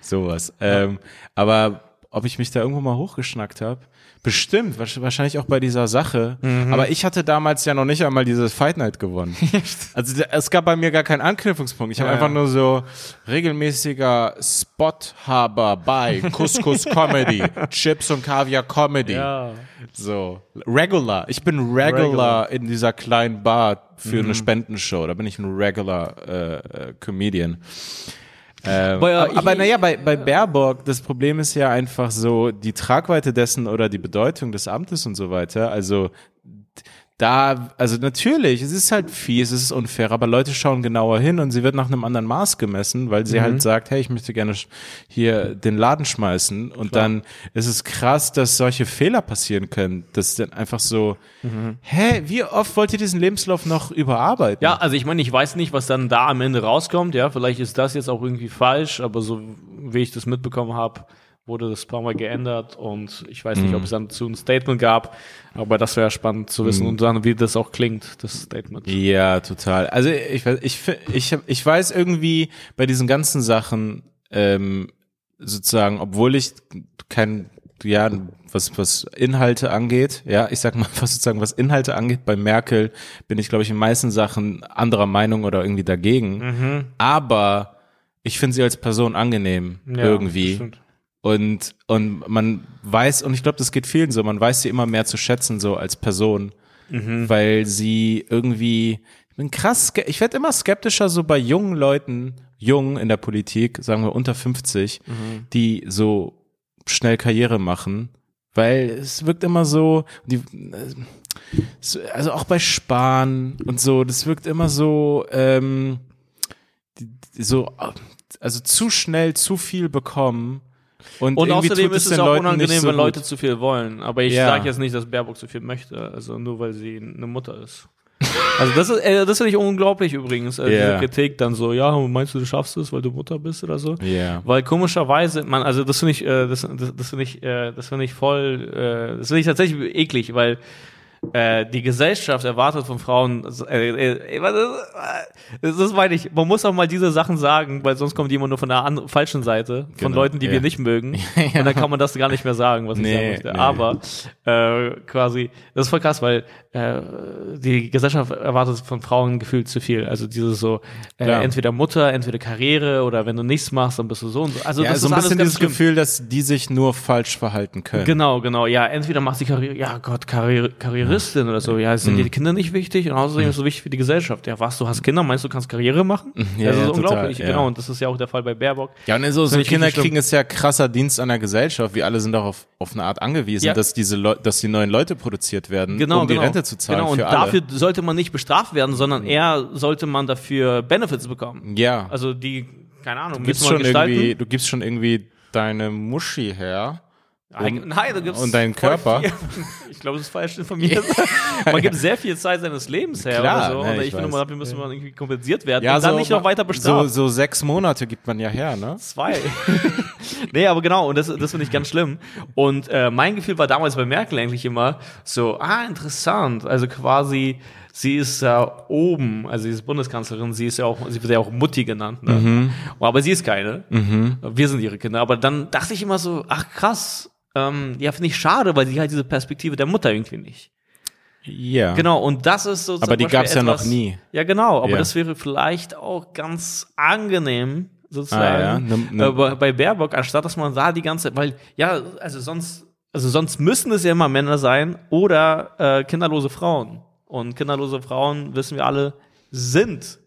Sowas. Ähm, aber ob ich mich da irgendwo mal hochgeschnackt habe. Bestimmt, wahrscheinlich auch bei dieser Sache. Mhm. Aber ich hatte damals ja noch nicht einmal dieses Fight Night gewonnen. also es gab bei mir gar keinen Anknüpfungspunkt. Ich habe ja, einfach nur so regelmäßiger Spothaber bei Couscous Comedy, Chips und Kaviar Comedy. Ja. So, regular. Ich bin regular, regular. in dieser kleinen Bar für mhm. eine Spendenshow. Da bin ich ein regular äh, äh, Comedian. Ähm, aber, aber naja, bei, bei Baerbock, das Problem ist ja einfach so die Tragweite dessen oder die Bedeutung des Amtes und so weiter. Also da, also natürlich, es ist halt fies, es ist unfair, aber Leute schauen genauer hin und sie wird nach einem anderen Maß gemessen, weil sie halt mhm. halt sagt, hey, ich möchte gerne hier den Laden schmeißen und Klar. dann ist es krass, dass solche Fehler passieren können, dass dann einfach so, mhm. hä, wie oft wollt ihr diesen Lebenslauf noch überarbeiten? Ja, also ich meine, ich weiß nicht, was dann da am Ende rauskommt, ja, vielleicht ist das jetzt auch irgendwie falsch, aber so wie ich das mitbekommen habe, wurde das paar Mal geändert und ich weiß nicht, mhm. ob es dann zu ein Statement gab, aber das wäre spannend zu wissen mhm. und dann, wie das auch klingt, das Statement. Ja, total. Also ich, ich, ich, ich weiß irgendwie bei diesen ganzen Sachen, ähm, sozusagen, obwohl ich kein, ja, was, was Inhalte angeht, ja, ich sag mal, was sozusagen, was Inhalte angeht, bei Merkel bin ich, glaube ich, in meisten Sachen anderer Meinung oder irgendwie dagegen. Mhm. Aber ich finde sie als Person angenehm, ja, irgendwie. Stimmt. Und, und man weiß, und ich glaube, das geht vielen so, man weiß sie immer mehr zu schätzen, so als Person, mhm. weil sie irgendwie, ich bin krass, ich werde immer skeptischer so bei jungen Leuten, jung in der Politik, sagen wir unter 50, mhm. die so schnell Karriere machen, weil es wirkt immer so, die, also auch bei Spahn und so, das wirkt immer so, ähm, so, also zu schnell zu viel bekommen und, und außerdem ist es auch Leuten unangenehm, so wenn Leute zu viel wollen. Aber ich ja. sage jetzt nicht, dass Baerbock zu viel möchte, also nur weil sie eine Mutter ist. Also das ist, äh, das finde ich unglaublich übrigens, äh, yeah. diese Kritik dann so, ja, meinst du, du schaffst es, weil du Mutter bist oder so? Yeah. Weil komischerweise, man, also das finde ich, äh, das, das, das finde ich, äh, das finde ich voll, äh, das finde ich tatsächlich eklig, weil äh, die Gesellschaft erwartet von Frauen, äh, äh, das, das meine ich, man muss auch mal diese Sachen sagen, weil sonst kommt jemand nur von der an, falschen Seite, von genau, Leuten, die ja. wir nicht mögen. ja. Und dann kann man das gar nicht mehr sagen, was nee, ich sagen möchte. Nee. Aber äh, quasi, das ist voll krass, weil äh, die Gesellschaft erwartet von Frauen gefühlt zu viel. Also dieses so, äh, entweder Mutter, entweder Karriere oder wenn du nichts machst, dann bist du so und so. Also ja, das so ist ein bisschen dieses schlimm. Gefühl, dass die sich nur falsch verhalten können. Genau, genau. Ja, entweder machst du Karriere, ja Gott, Karriere, Karrieristin oder so. Ja, sind mhm. die Kinder nicht wichtig? Und außerdem ist es so wichtig für die Gesellschaft. Ja, was, du hast Kinder, meinst du, kannst Karriere machen? Ja, das ist ja, unglaublich. Total, ja. Genau, und das ist ja auch der Fall bei Baerbock. Ja, und so, so Kinder kriegen es ja krasser Dienst an der Gesellschaft. Wir alle sind darauf auf eine Art angewiesen, ja. dass diese Leute, dass die neuen Leute produziert werden, genau, um genau. die Rente zu zahlen. Genau, und dafür sollte man nicht bestraft werden, sondern mhm. eher sollte man dafür Benefits bekommen. Ja. Also die, keine Ahnung, du gibst schon irgendwie, du gibst schon irgendwie deine Muschi her um, Nein, du gibst und deinen Körper. ich glaube, es ist falsch informiert. man gibt sehr viel Zeit seines Lebens her Klar, oder so. Ne, und ich, ich finde dafür müssen wir irgendwie kompensiert werden ja, und so, dann nicht noch weiter bestraft. So, so sechs Monate gibt man ja her, ne? Zwei. nee, aber genau, und das, das finde ich ganz schlimm. Und äh, mein Gefühl war damals bei Merkel eigentlich immer so, ah, interessant. Also quasi, sie ist ja oben, also sie ist Bundeskanzlerin, sie ist ja auch, sie wird ja auch Mutti genannt, ne? Mhm. Aber sie ist keine. Mhm. Wir sind ihre Kinder. Aber dann dachte ich immer so, ach krass, ähm, ja, finde ich schade, weil sie halt diese Perspektive der Mutter irgendwie nicht. Ja. Genau, und das ist so. Aber die gab es ja noch nie. Ja, genau, aber ja. das wäre vielleicht auch ganz angenehm, sozusagen, ah, ja. ne, ne. Äh, bei, bei Baerbock, anstatt dass man da die ganze, weil, ja, also sonst, also sonst müssen es ja immer Männer sein oder äh, kinderlose Frauen. Und kinderlose Frauen, wissen wir alle, sind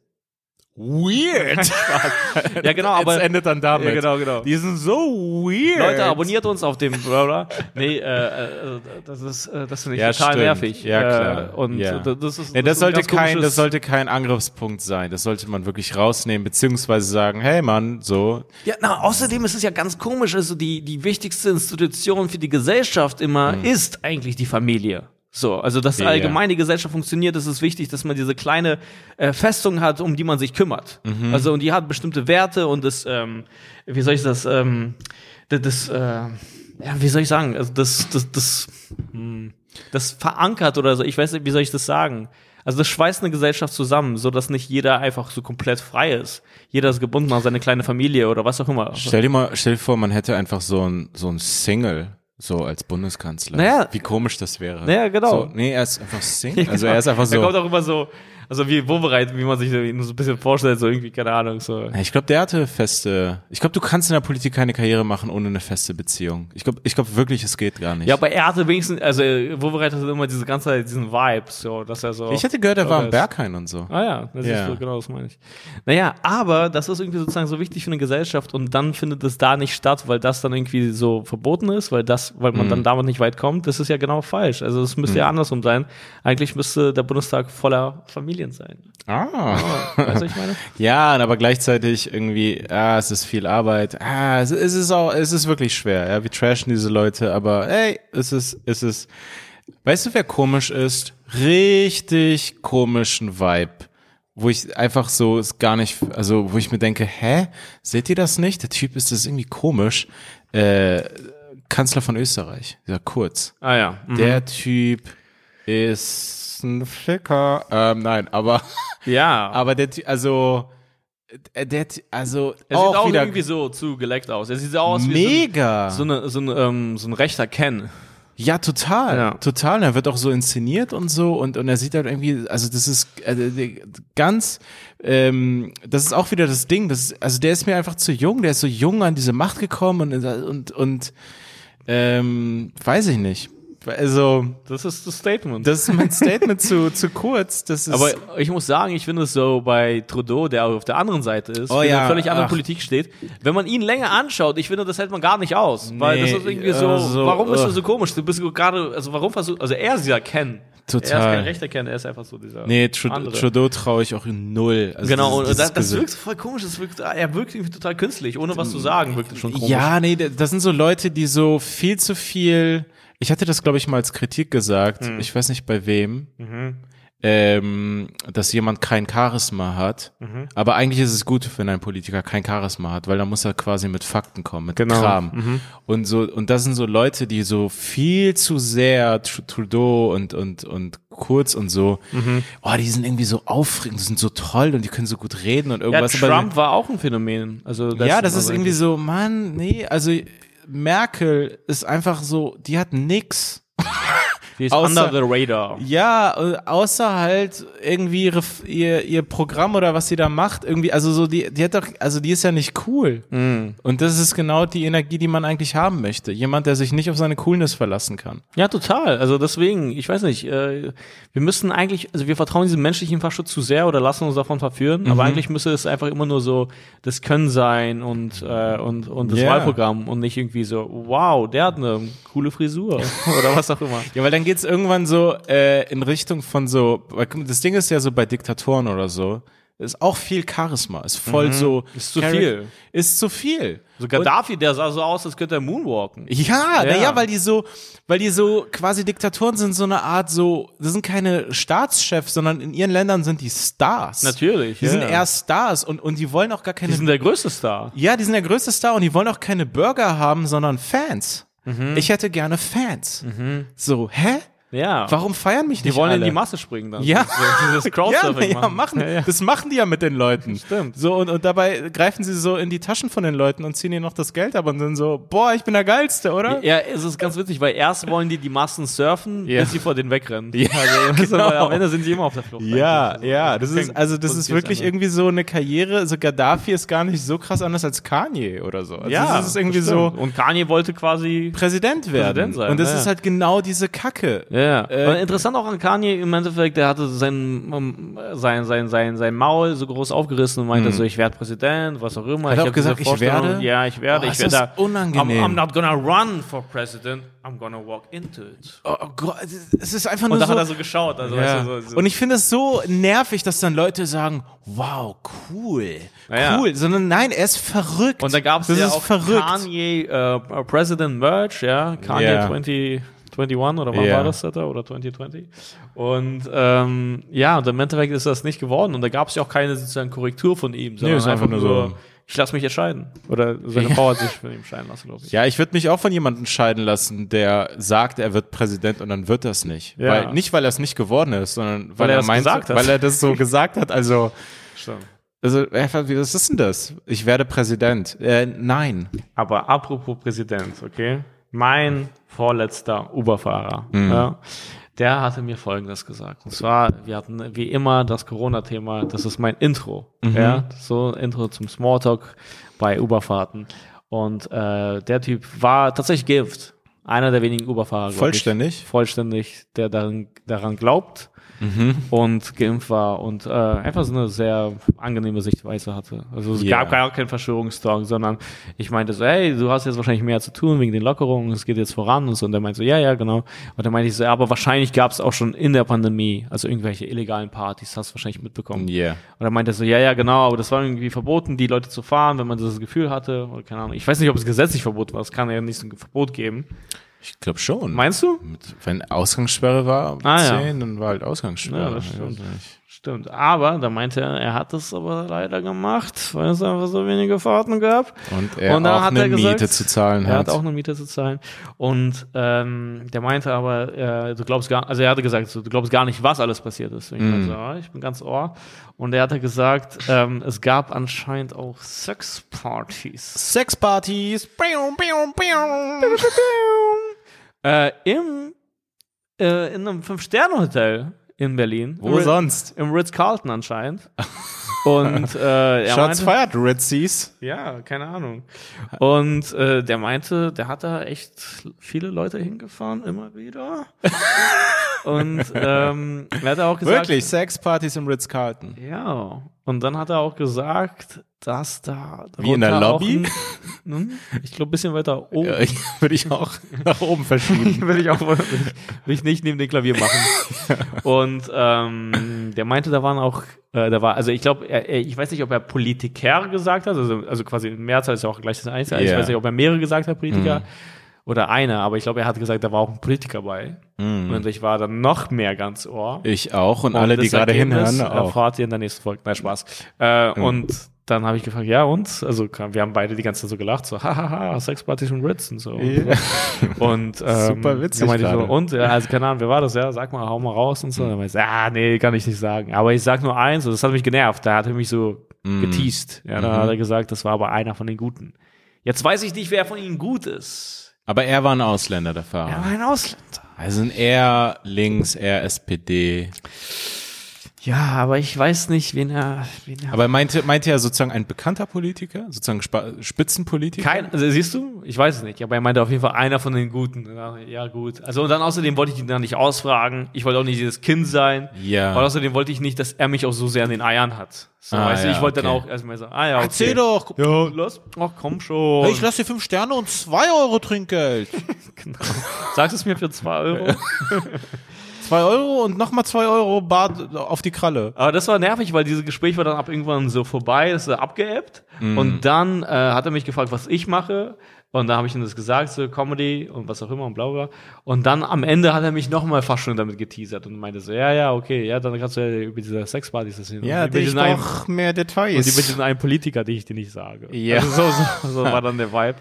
weird. ja, genau, aber. Es endet dann damit. Ja, genau, genau. Die sind so weird. Leute, abonniert uns auf dem Brother. Nee, äh, äh, das ist, äh, das finde ich ja, total stimmt. nervig. Ja, klar. Äh, und ja. das ist, ja, das, das sollte kein, das sollte kein Angriffspunkt sein. Das sollte man wirklich rausnehmen, beziehungsweise sagen, hey Mann, so. Ja, na, außerdem ist es ja ganz komisch, also die, die wichtigste Institution für die Gesellschaft immer hm. ist eigentlich die Familie. So, also dass ja, allgemeine ja. Gesellschaft funktioniert, ist es wichtig, dass man diese kleine äh, Festung hat, um die man sich kümmert. Mhm. Also und die hat bestimmte Werte und das, ähm, wie soll ich das, ähm, das, das äh, ja, wie soll ich sagen, also das, das, das, mh, hm, das verankert oder so. Ich weiß nicht, wie soll ich das sagen? Also das schweißt eine Gesellschaft zusammen, so dass nicht jeder einfach so komplett frei ist. Jeder ist gebunden an seine kleine Familie oder was auch immer. Stell dir mal, stell dir vor, man hätte einfach so ein, so ein Single. So als Bundeskanzler. Naja. Wie komisch das wäre. Naja, genau. So, nee, er ist einfach Single. Also er ist einfach Er kommt so. auch immer so, also wie Wobereit, wie man sich so ein bisschen vorstellt, so irgendwie, keine Ahnung, so. Ja, Ich glaube, der hatte feste. Ich glaube, du kannst in der Politik keine Karriere machen ohne eine feste Beziehung. Ich glaube, ich glaube wirklich, es geht gar nicht. Ja, aber er hatte wenigstens, also Wobereit hatte immer diese ganze Zeit diesen Vibe, so, dass er so. ich hätte gehört, er war ist. Berghain und so. Ah ja, das Ja. ist so, genau das meine ich. Naja, aber das ist irgendwie sozusagen so wichtig für eine Gesellschaft und dann findet es da nicht statt, weil das dann irgendwie so verboten ist, weil das, weil man Mhm. dann damit nicht weit kommt, das ist ja genau falsch. Also es müsste ja andersrum sein. Eigentlich müsste der Bundestag voller Familien sein. Ah. Weißt du, was ich meine? Ja, aber gleichzeitig irgendwie, ah, es ist viel Arbeit. Ah, es, es ist auch, es ist wirklich schwer. Ja, wir trashen diese Leute, aber ey, es ist, es ist. Weißt du, wer komisch ist? Richtig komischen Vibe. Wo ich einfach so es gar nicht, also wo ich mir denke, hä, seht ihr das nicht? Der Typ ist das irgendwie komisch. Äh, Kanzler von Österreich, dieser Kurz. Ah ja. Mhm. Der Typ ist ein Ficker. Ähm, nein, aber ja. aber der, also, äh, der, also, er auch, sieht auch wieder irgendwie so zu geleckt aus. Er sieht so aus wie mega. so, ein- so, eine, so, ein, ähm, so ein rechter Ken. ja, total, Ja. total. Er wird auch so inszeniert und so und, und er sieht halt irgendwie, also das ist äh, ganz, ähm, das ist auch wieder das Ding, das ist, also der ist mir einfach zu jung, der ist so jung an diese Macht gekommen und, und, und ähm, weiß ich nicht. Also, Das ist das Statement. das ist mein Statement zu, zu kurz. Das ist, Aber ich muss sagen, ich finde es so bei Trudeau, der auf der anderen Seite ist, Oh für ja, völlig andere. Politik steht. Wenn man ihn länger anschaut, ich finde, das hält man gar nicht aus. Weil das Nee, ist irgendwie so, äh, so, warum bist du äh. so komisch? Du bist gerade, also warum versuchst, also er ist dieser Ken. Er ist Total. kein rechter Ken, er ist einfach so dieser nee, Tru andere. Trudeau traue ich auch null. Also Genau, das, das Gesicht. wirkt so voll komisch, das wirkt, er wirkt irgendwie total künstlich, ohne was zu sagen, wirkt schon komisch. Ja, nee, das sind so Leute, die so viel zu viel. Ich hatte das, glaube ich, mal als Kritik gesagt. Hm. Ich weiß nicht bei wem. Mhm. Ähm, dass jemand kein Charisma hat. Mhm. Aber eigentlich ist es gut, wenn ein Politiker kein Charisma hat, weil dann muss er quasi mit Fakten kommen, mit Genau. Kram. Und so, und das sind so Leute, die so viel zu sehr Tr- Trudeau und, und, und Kurz und so, Mhm. oh, die sind irgendwie so aufregend, die sind so toll und die können so gut reden und Ja, irgendwas. aber- Trump war auch ein Phänomen. Also ja, das ist also irgendwie so, Mann, nee, also Merkel ist einfach so, die hat nix. Die ist außer- under the radar. Ja, äh, außer halt irgendwie ihre, ihr, ihr Programm oder was sie da macht, irgendwie, also so, die, die hat doch, also die ist ja nicht cool. Mhm. Und das ist genau die Energie, die man eigentlich haben möchte. Jemand, der sich nicht auf seine Coolness verlassen kann. Ja, total. Also deswegen, ich weiß nicht, äh, wir müssen eigentlich, also wir vertrauen diesem menschlichen Faktor zu sehr oder lassen uns davon verführen, Mhm. aber eigentlich müsste es einfach immer nur so das Können sein und, äh, und, und das Ja. Wahlprogramm und nicht irgendwie so, wow, der hat eine coole Frisur oder was auch immer. Ja, weil dann geht's irgendwann so äh, in Richtung von so, weil das Ding ist ja so bei Diktatoren oder so, ist auch viel Charisma, ist voll so. Mhm. Ist zu viel. Ist zu viel. So Gaddafi, der sah so aus, als könnte er moonwalken. Ja, Ja. ja. ja, weil die so, weil die so quasi Diktatoren sind, so eine Art so, das sind keine Staatschefs, sondern in ihren Ländern sind die Stars. Natürlich, Die ja. sind eher Stars und, und die wollen auch gar keine, Die sind der größte Star. ja, die sind der größte Star und die wollen auch keine Bürger haben, sondern Fans. Mhm. Ich hätte gerne Fans. So, hä? Ja. Warum feiern mich Die nicht wollen alle? in die Masse springen dann. Ja. Dieses Ja, Crowdsurfing ja, machen. Ja, ja. Das machen die ja mit den Leuten. Stimmt. So, und, und dabei greifen sie so in die Taschen von den Leuten und ziehen ihnen noch das Geld ab und sind so, boah, ich bin der Geilste, oder? Ja, es ist ganz witzig, weil erst wollen die die Massen surfen, Ja. bis sie vor denen wegrennen. Ja, also, genau. aber am Ende sind sie immer auf der Flucht. Ja, eigentlich. ja, das ist, also das ist wirklich Ende. irgendwie so eine Karriere, so Gaddafi ist gar nicht so krass anders als Kanye oder so. Also Ja, das ist irgendwie das so. Und Kanye wollte quasi. Präsident werden. Präsident sein, und das ja. ist halt genau diese Kacke. Ja, ja. Äh, interessant auch an Kanye im Endeffekt, der hatte sein, ähm, sein, sein, sein, sein Maul so groß aufgerissen und meinte mhm. so, ich werde Präsident, was auch immer. Hat ich habe gesagt, ich werde? Ja, ich werde. Oh, ich werde da, unangenehm. I'm, I'm, not gonna run for president, I'm gonna walk into it. Oh, oh Gott, es ist einfach nur so. Und da hat er so geschaut. Also, ja. weißt du, so, so. Und ich finde es so nervig, dass dann Leute sagen, wow, cool, naja. cool. Sondern nein, er ist verrückt. Und da gab es ja auch verrückt. Kanye äh, President Merch, ja, Kanye yeah. 20... 21 oder wann yeah. war das da oder 2020? Und ähm, ja, und im Endeffekt ist das nicht geworden und da gab es ja auch keine sozusagen Korrektur von ihm, sondern nee, ist einfach, einfach nur, so. Ich lasse mich entscheiden. Oder seine Frau hat sich von ihm scheiden lassen, glaube ich. Ja, ich würde mich auch von jemandem scheiden lassen, der sagt, er wird Präsident und dann wird das nicht. Ja. Weil, nicht, weil er es nicht geworden ist, sondern weil, weil er, er meint, weil er das so gesagt hat. Also, Stimmt. Also, äh, was ist denn das? Ich werde Präsident. Äh, nein. Aber apropos Präsident, okay? Mein vorletzter Uberfahrer, ja, der hatte mir Folgendes gesagt. Und zwar, wir hatten wie immer das Corona-Thema, das ist mein Intro. Ja, so ein Intro zum Smalltalk bei Uberfahrten. Und äh, der Typ war tatsächlich geimpft. Einer der wenigen Uberfahrer. glaub ich. Vollständig? Vollständig, der daran, daran glaubt und geimpft war und äh, einfach so eine sehr angenehme Sichtweise hatte. Also es Ja. gab gar keinen Verschwörungstalk, sondern ich meinte so, hey, du hast jetzt wahrscheinlich mehr zu tun wegen den Lockerungen, es geht jetzt voran und so. Und der meinte so, ja, ja, genau. Und dann meinte ich so, ja, aber wahrscheinlich gab es auch schon in der Pandemie, also irgendwelche illegalen Partys, hast du wahrscheinlich mitbekommen. Yeah. Und dann meinte er so, ja, ja, genau, aber das war irgendwie verboten, die Leute zu fahren, wenn man das Gefühl hatte, oder keine Ahnung. Ich weiß nicht, ob es gesetzlich verboten war, es kann ja nicht so ein Verbot geben. Ich glaube schon. Meinst du? Wenn Ausgangssperre war um Ah, ja. 10, dann war halt Ausgangssperre. Ja, das stimmt. Stimmt. Aber da meinte er, er hat es aber leider gemacht, weil es einfach so wenige Fahrten gab. Und er Und auch hat eine er gesagt, Miete zu zahlen Er hat. hat auch eine Miete zu zahlen. Und ähm, der meinte aber, äh, du glaubst gar, also er hatte gesagt, du glaubst gar nicht, was alles passiert ist. Ich meinte so, ah, ich bin ganz ohr. Und er hatte gesagt, ähm, es gab anscheinend auch Sexpartys. Sexpartys. äh, im, äh, in einem Fünf-Sterne-Hotel in Berlin. Wo Im- sonst? Im Ritz-Carlton anscheinend. Und äh, er Shots meinte, fired, Ritzies. ja, keine Ahnung. Und äh, der meinte, der hat da echt viele Leute hingefahren, immer wieder. Und ähm, er hat auch gesagt, Wirklich, Sexpartys im Ritz-Carlton. ja. Und dann hat er auch gesagt, dass da Wie in der Lobby? Ein, hm, ich glaube, ein bisschen weiter oben. Ja, Würde ich auch nach oben verschieben. will ich auch will ich, will ich nicht neben dem Klavier machen. Und ähm, der meinte, da waren auch, äh, da war, also ich glaube, ich weiß nicht, ob er Politiker gesagt hat, also, also quasi Mehrzahl ist ja auch gleich das Einzige. Ich Ja. weiß nicht, ob er mehrere gesagt hat, Politiker. Oder einer, aber ich glaube, er hat gesagt, da war auch ein Politiker bei. Und ich war dann noch mehr ganz ohr. Ich auch und Und alle, die das gerade hinhören, auch. Erfahrt ihr in der nächsten Folge. Nein, Spaß. Äh, Und dann habe ich gefragt, ja und? Also wir haben beide die ganze Zeit so gelacht, so hahaha, Sexpartys und Ritz und so. Und ähm, Super witzig meinte so, und, ja, also keine Ahnung, wer war das, ja, sag mal, hau mal raus und so. Und dann meinte ich, ja, nee, kann ich nicht sagen. Aber ich sag nur eins, und das hat mich genervt, da hat er mich so Mm. geteased. Ja, da hat er gesagt, das war aber einer von den Guten. Jetzt weiß ich nicht, wer von ihnen gut ist. Aber er war ein Ausländer, der Fahrer. Er war ein Ausländer. Also ein eher links, eher SPD. Ja, aber ich weiß nicht, wen er, wen er Aber er meinte, meinte er sozusagen ein bekannter Politiker, sozusagen Spitzenpolitiker? Kein, also siehst du, ich weiß es nicht, aber er meinte auf jeden Fall einer von den Guten. Ja, gut. Also und dann außerdem wollte ich ihn dann nicht ausfragen. Ich wollte auch nicht dieses Kind sein. Ja. Und außerdem wollte ich nicht, dass er mich auch so sehr an den Eiern hat. So, Ah, weißt du, ja, ich wollte dann okay. auch erstmal so, ah ja, okay. Erzähl doch. Ja, los. Ach, komm schon. lasse dir fünf Sterne und zwei Euro Trinkgeld. genau. Sagst es mir für zwei Euro? zwei Euro und nochmal zwei Euro Bar auf die Kralle. Aber das war nervig, weil dieses Gespräch war dann ab irgendwann so vorbei, ist abgeebbt. Mhm. Und dann äh, hat er mich gefragt, was ich mache. Und da habe ich ihm das gesagt, so Comedy und was auch immer und bla bla. Und dann am Ende hat er mich nochmal fast schon damit geteasert und meinte so, ja, ja, okay, ja, dann kannst du ja über diese Sexpartys erzählen. Ja, und über dich doch mehr und über Details. diesen einen Politiker, den ich dir nicht sage. Ja. Also so, so, so war dann der Vibe.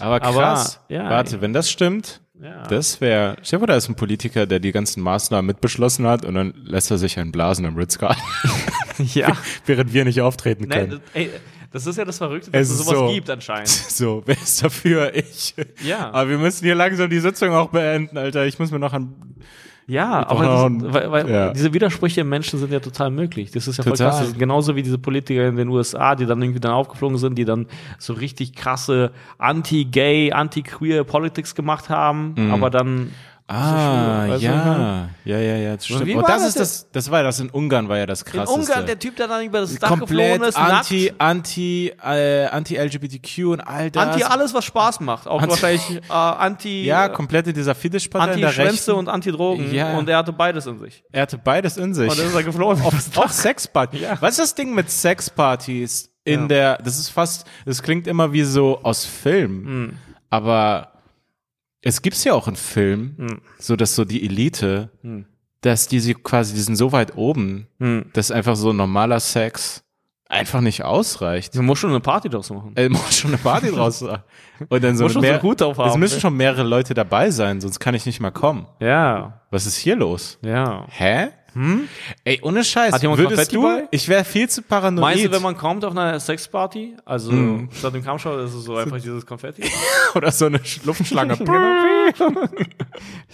Aber Aber, krass. ja, Warte, wenn das stimmt, Ja. das wäre, stell dir vor, da ist ein Politiker, der die ganzen Maßnahmen mitbeschlossen hat und dann lässt er sich einen blasen im Ritz-Carlton, ja. während wir nicht auftreten Nee, können. das, ey, das ist ja das Verrückte, dass Es es sowas so. gibt anscheinend. So, wer ist dafür? Ich. Ja. Aber wir müssen hier langsam die Sitzung auch beenden, Alter. Ich muss mir noch an. Ja, aber das, weil, weil ja. diese Widersprüche im Menschen sind ja total möglich. Das ist ja voll Total. krass. Genauso wie diese Politiker in den USA, die dann irgendwie dann aufgeflogen sind, die dann so richtig krasse anti-gay, anti-queer Politics gemacht haben, aber dann Ah, du, ja. Ja, ja, ja, das stimmt. Und das das ist das, das war das in Ungarn, war ja das in krasseste. Ungarn der Typ, der dann über das Dach Komplett geflogen ist, anti, nackt, anti, äh, anti-LGBTQ und all das. anti alles, was Spaß macht. Auch Anti- wahrscheinlich äh, anti, Ja, komplett in dieser Fidesz-Partei in der Anti-Schwänze Rechten. und Anti-Drogen. Ja. Und er hatte beides in sich. Er hatte beides in sich. Und dann ist er geflogen. aufs Auch Dach. Sexpartys. Ja. Was ist das Ding mit Sexpartys in Ja. der, das ist fast, das klingt immer wie so aus Film, Hm. aber es gibt's ja auch in Film, Hm. so dass so die Elite, Hm. dass die sie quasi, die sind so weit oben, Hm. dass einfach so normaler Sex einfach nicht ausreicht. Man muss schon eine Party draus machen. Er muss schon eine Party draus machen. Und dann so Muss schon mehr, so gut drauf haben, Es müssen ne? schon mehrere Leute dabei sein, sonst kann ich nicht mal kommen. Ja, Was ist hier los? ja. Hä? Ey, ohne Scheiß. Hat jemand würdest Konfetti du? bei? Ich wäre viel zu paranoid. Meinst du, wenn man kommt auf einer Sexparty, also statt dem Kampfschau, ist es so einfach dieses Konfetti? oder so eine Sch- Luftschlange? ich glaube,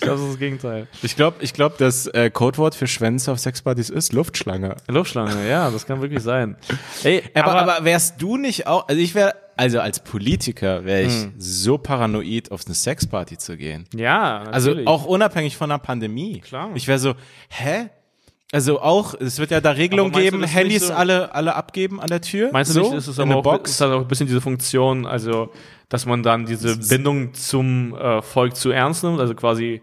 das ist das Gegenteil. ich glaube, ich glaub, das äh, Codewort für Schwänze auf Sexpartys ist Luftschlange. Luftschlange, ja, das kann wirklich sein. Ey, Aber, aber, wärst du nicht auch, also ich wäre, also als Politiker wäre ich Hm. so paranoid, auf eine Sexparty zu gehen. ja, Also natürlich. auch unabhängig von einer Pandemie. Klar. Ich wäre so, hä? Also auch, es wird ja da Regelungen du geben, nicht Handys so- alle, alle abgeben an der Tür. Meinst du so, nicht, ist es aber eine auch, Box? ist halt auch ein bisschen diese Funktion, also, dass man dann diese Bindung zum äh, Volk zu ernst nimmt, also quasi,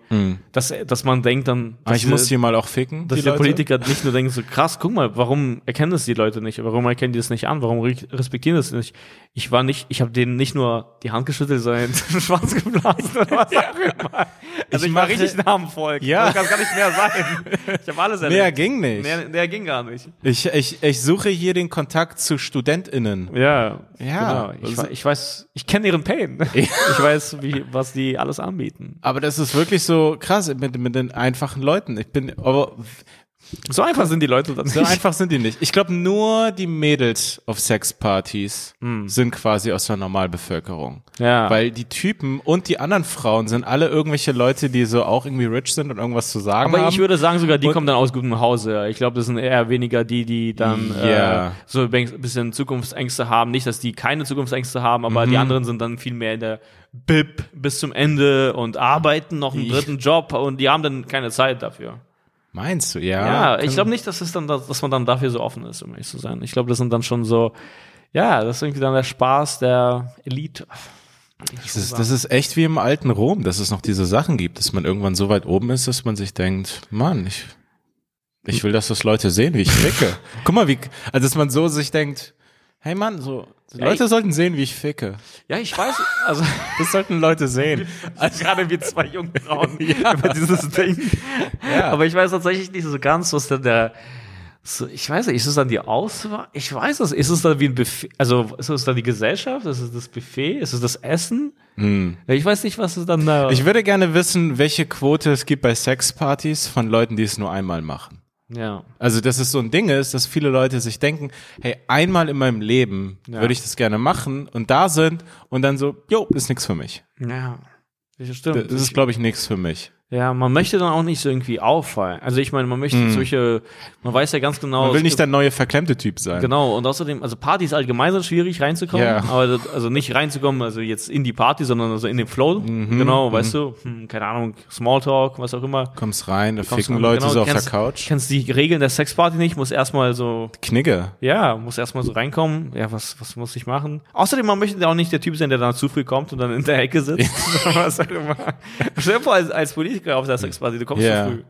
dass, dass man denkt dann, Hm. Aber dass ich muss diese- hier mal auch ficken. dass die die, Leute. Politiker nicht nur denken, so krass, guck mal, warum erkennen das die Leute nicht? Warum erkennen die das nicht an? Warum re- respektieren das nicht? Ich war nicht, ich habe denen nicht nur die Hand geschüttelt, sondern den Schwanz geblasen oder was auch immer. Also Ich ich, war mache- richtig nah am Volk. Ja. Das kann gar nicht mehr sein. Ich habe alles erlebt. Mehr ging nicht. Mehr, der ging gar nicht. Ich, ich, ich suche hier den Kontakt zu StudentInnen. Ja, Ja. Genau. Ich, ich weiß, ich kenne ihren Pain. ich weiß, wie, was die alles anbieten. Aber das ist wirklich so krass mit, mit den einfachen Leuten. Ich bin, aber So einfach sind die Leute dann so nicht. einfach sind die nicht. Ich glaube, nur die Mädels auf Sexpartys sind quasi aus der Normalbevölkerung. Ja. Weil die Typen und die anderen Frauen sind alle irgendwelche Leute, die so auch irgendwie rich sind und irgendwas zu sagen Aber haben. ich würde sagen, sogar die Und- kommen dann aus gutem Hause. Ich glaube, das sind eher weniger die, die dann Ja. äh, so ein bisschen Zukunftsängste haben. Nicht, dass die keine Zukunftsängste haben, aber Mhm. die anderen sind dann viel mehr in der BIP bis zum Ende und arbeiten noch einen dritten Job und die haben dann keine Zeit dafür. Meinst du, ja? Ja, ich glaube nicht, dass es dann, dass man dann dafür so offen ist, um ehrlich zu sein. Ich glaube, das sind dann schon so, ja, das ist irgendwie dann der Spaß der Elite. Das ist, das ist echt wie im alten Rom, dass es noch diese Sachen gibt, dass man irgendwann so weit oben ist, dass man sich denkt, Mann, ich, ich will, dass das Leute sehen, wie ich ficke. Guck mal, wie, also dass man so sich denkt, hey Mann, so, Ja, Leute ich- sollten sehen, wie ich ficke. Ja, ich weiß, also Das sollten Leute sehen. Also gerade wie zwei Jungfrauen über dieses Ding. Ja. Aber ich weiß tatsächlich nicht so ganz, was denn der. So, ich weiß nicht, ist es dann die Auswahl? Ich weiß es. Ist es dann wie ein Buffet? Also ist es dann die Gesellschaft? Ist es das Buffet? Ist es das Essen? Ja, Ich weiß nicht, was es dann da. Hm. Ich würde gerne wissen, welche Quote es gibt bei Sexpartys von Leuten, die es nur einmal machen. Ja. Also, dass es so ein Ding ist, dass viele Leute sich denken, hey, einmal in meinem Leben Ja. würde ich das gerne machen und da sind und dann so, jo, ist nichts für mich. Ja. Das stimmt. Das ist, glaube ich, nichts für mich. Ja, man möchte dann auch nicht so irgendwie auffallen. Also ich meine, man möchte solche, man weiß ja ganz genau. Man will nicht der neue verklemmte Typ sein. Genau, und außerdem, also Partys allgemein sind schwierig reinzukommen, Ja. aber das, also nicht reinzukommen, also jetzt in die Party, sondern also in den Flow, Mhm, genau, weißt du, hm, keine Ahnung, Smalltalk, was auch immer. Kommst rein, da ficken Leute genau, so auf kennst- der Couch. Kennst die Regeln der Sexparty nicht, muss erstmal so, Knigge. ja, muss erstmal so reinkommen, ja, was, was muss ich machen? Außerdem, man möchte auch nicht der Typ sein, der dann zu früh kommt und dann in der Ecke sitzt, was auch immer. Stell dir vor, als, als Politiker auf der Sexparty, du kommst Ja. zu früh.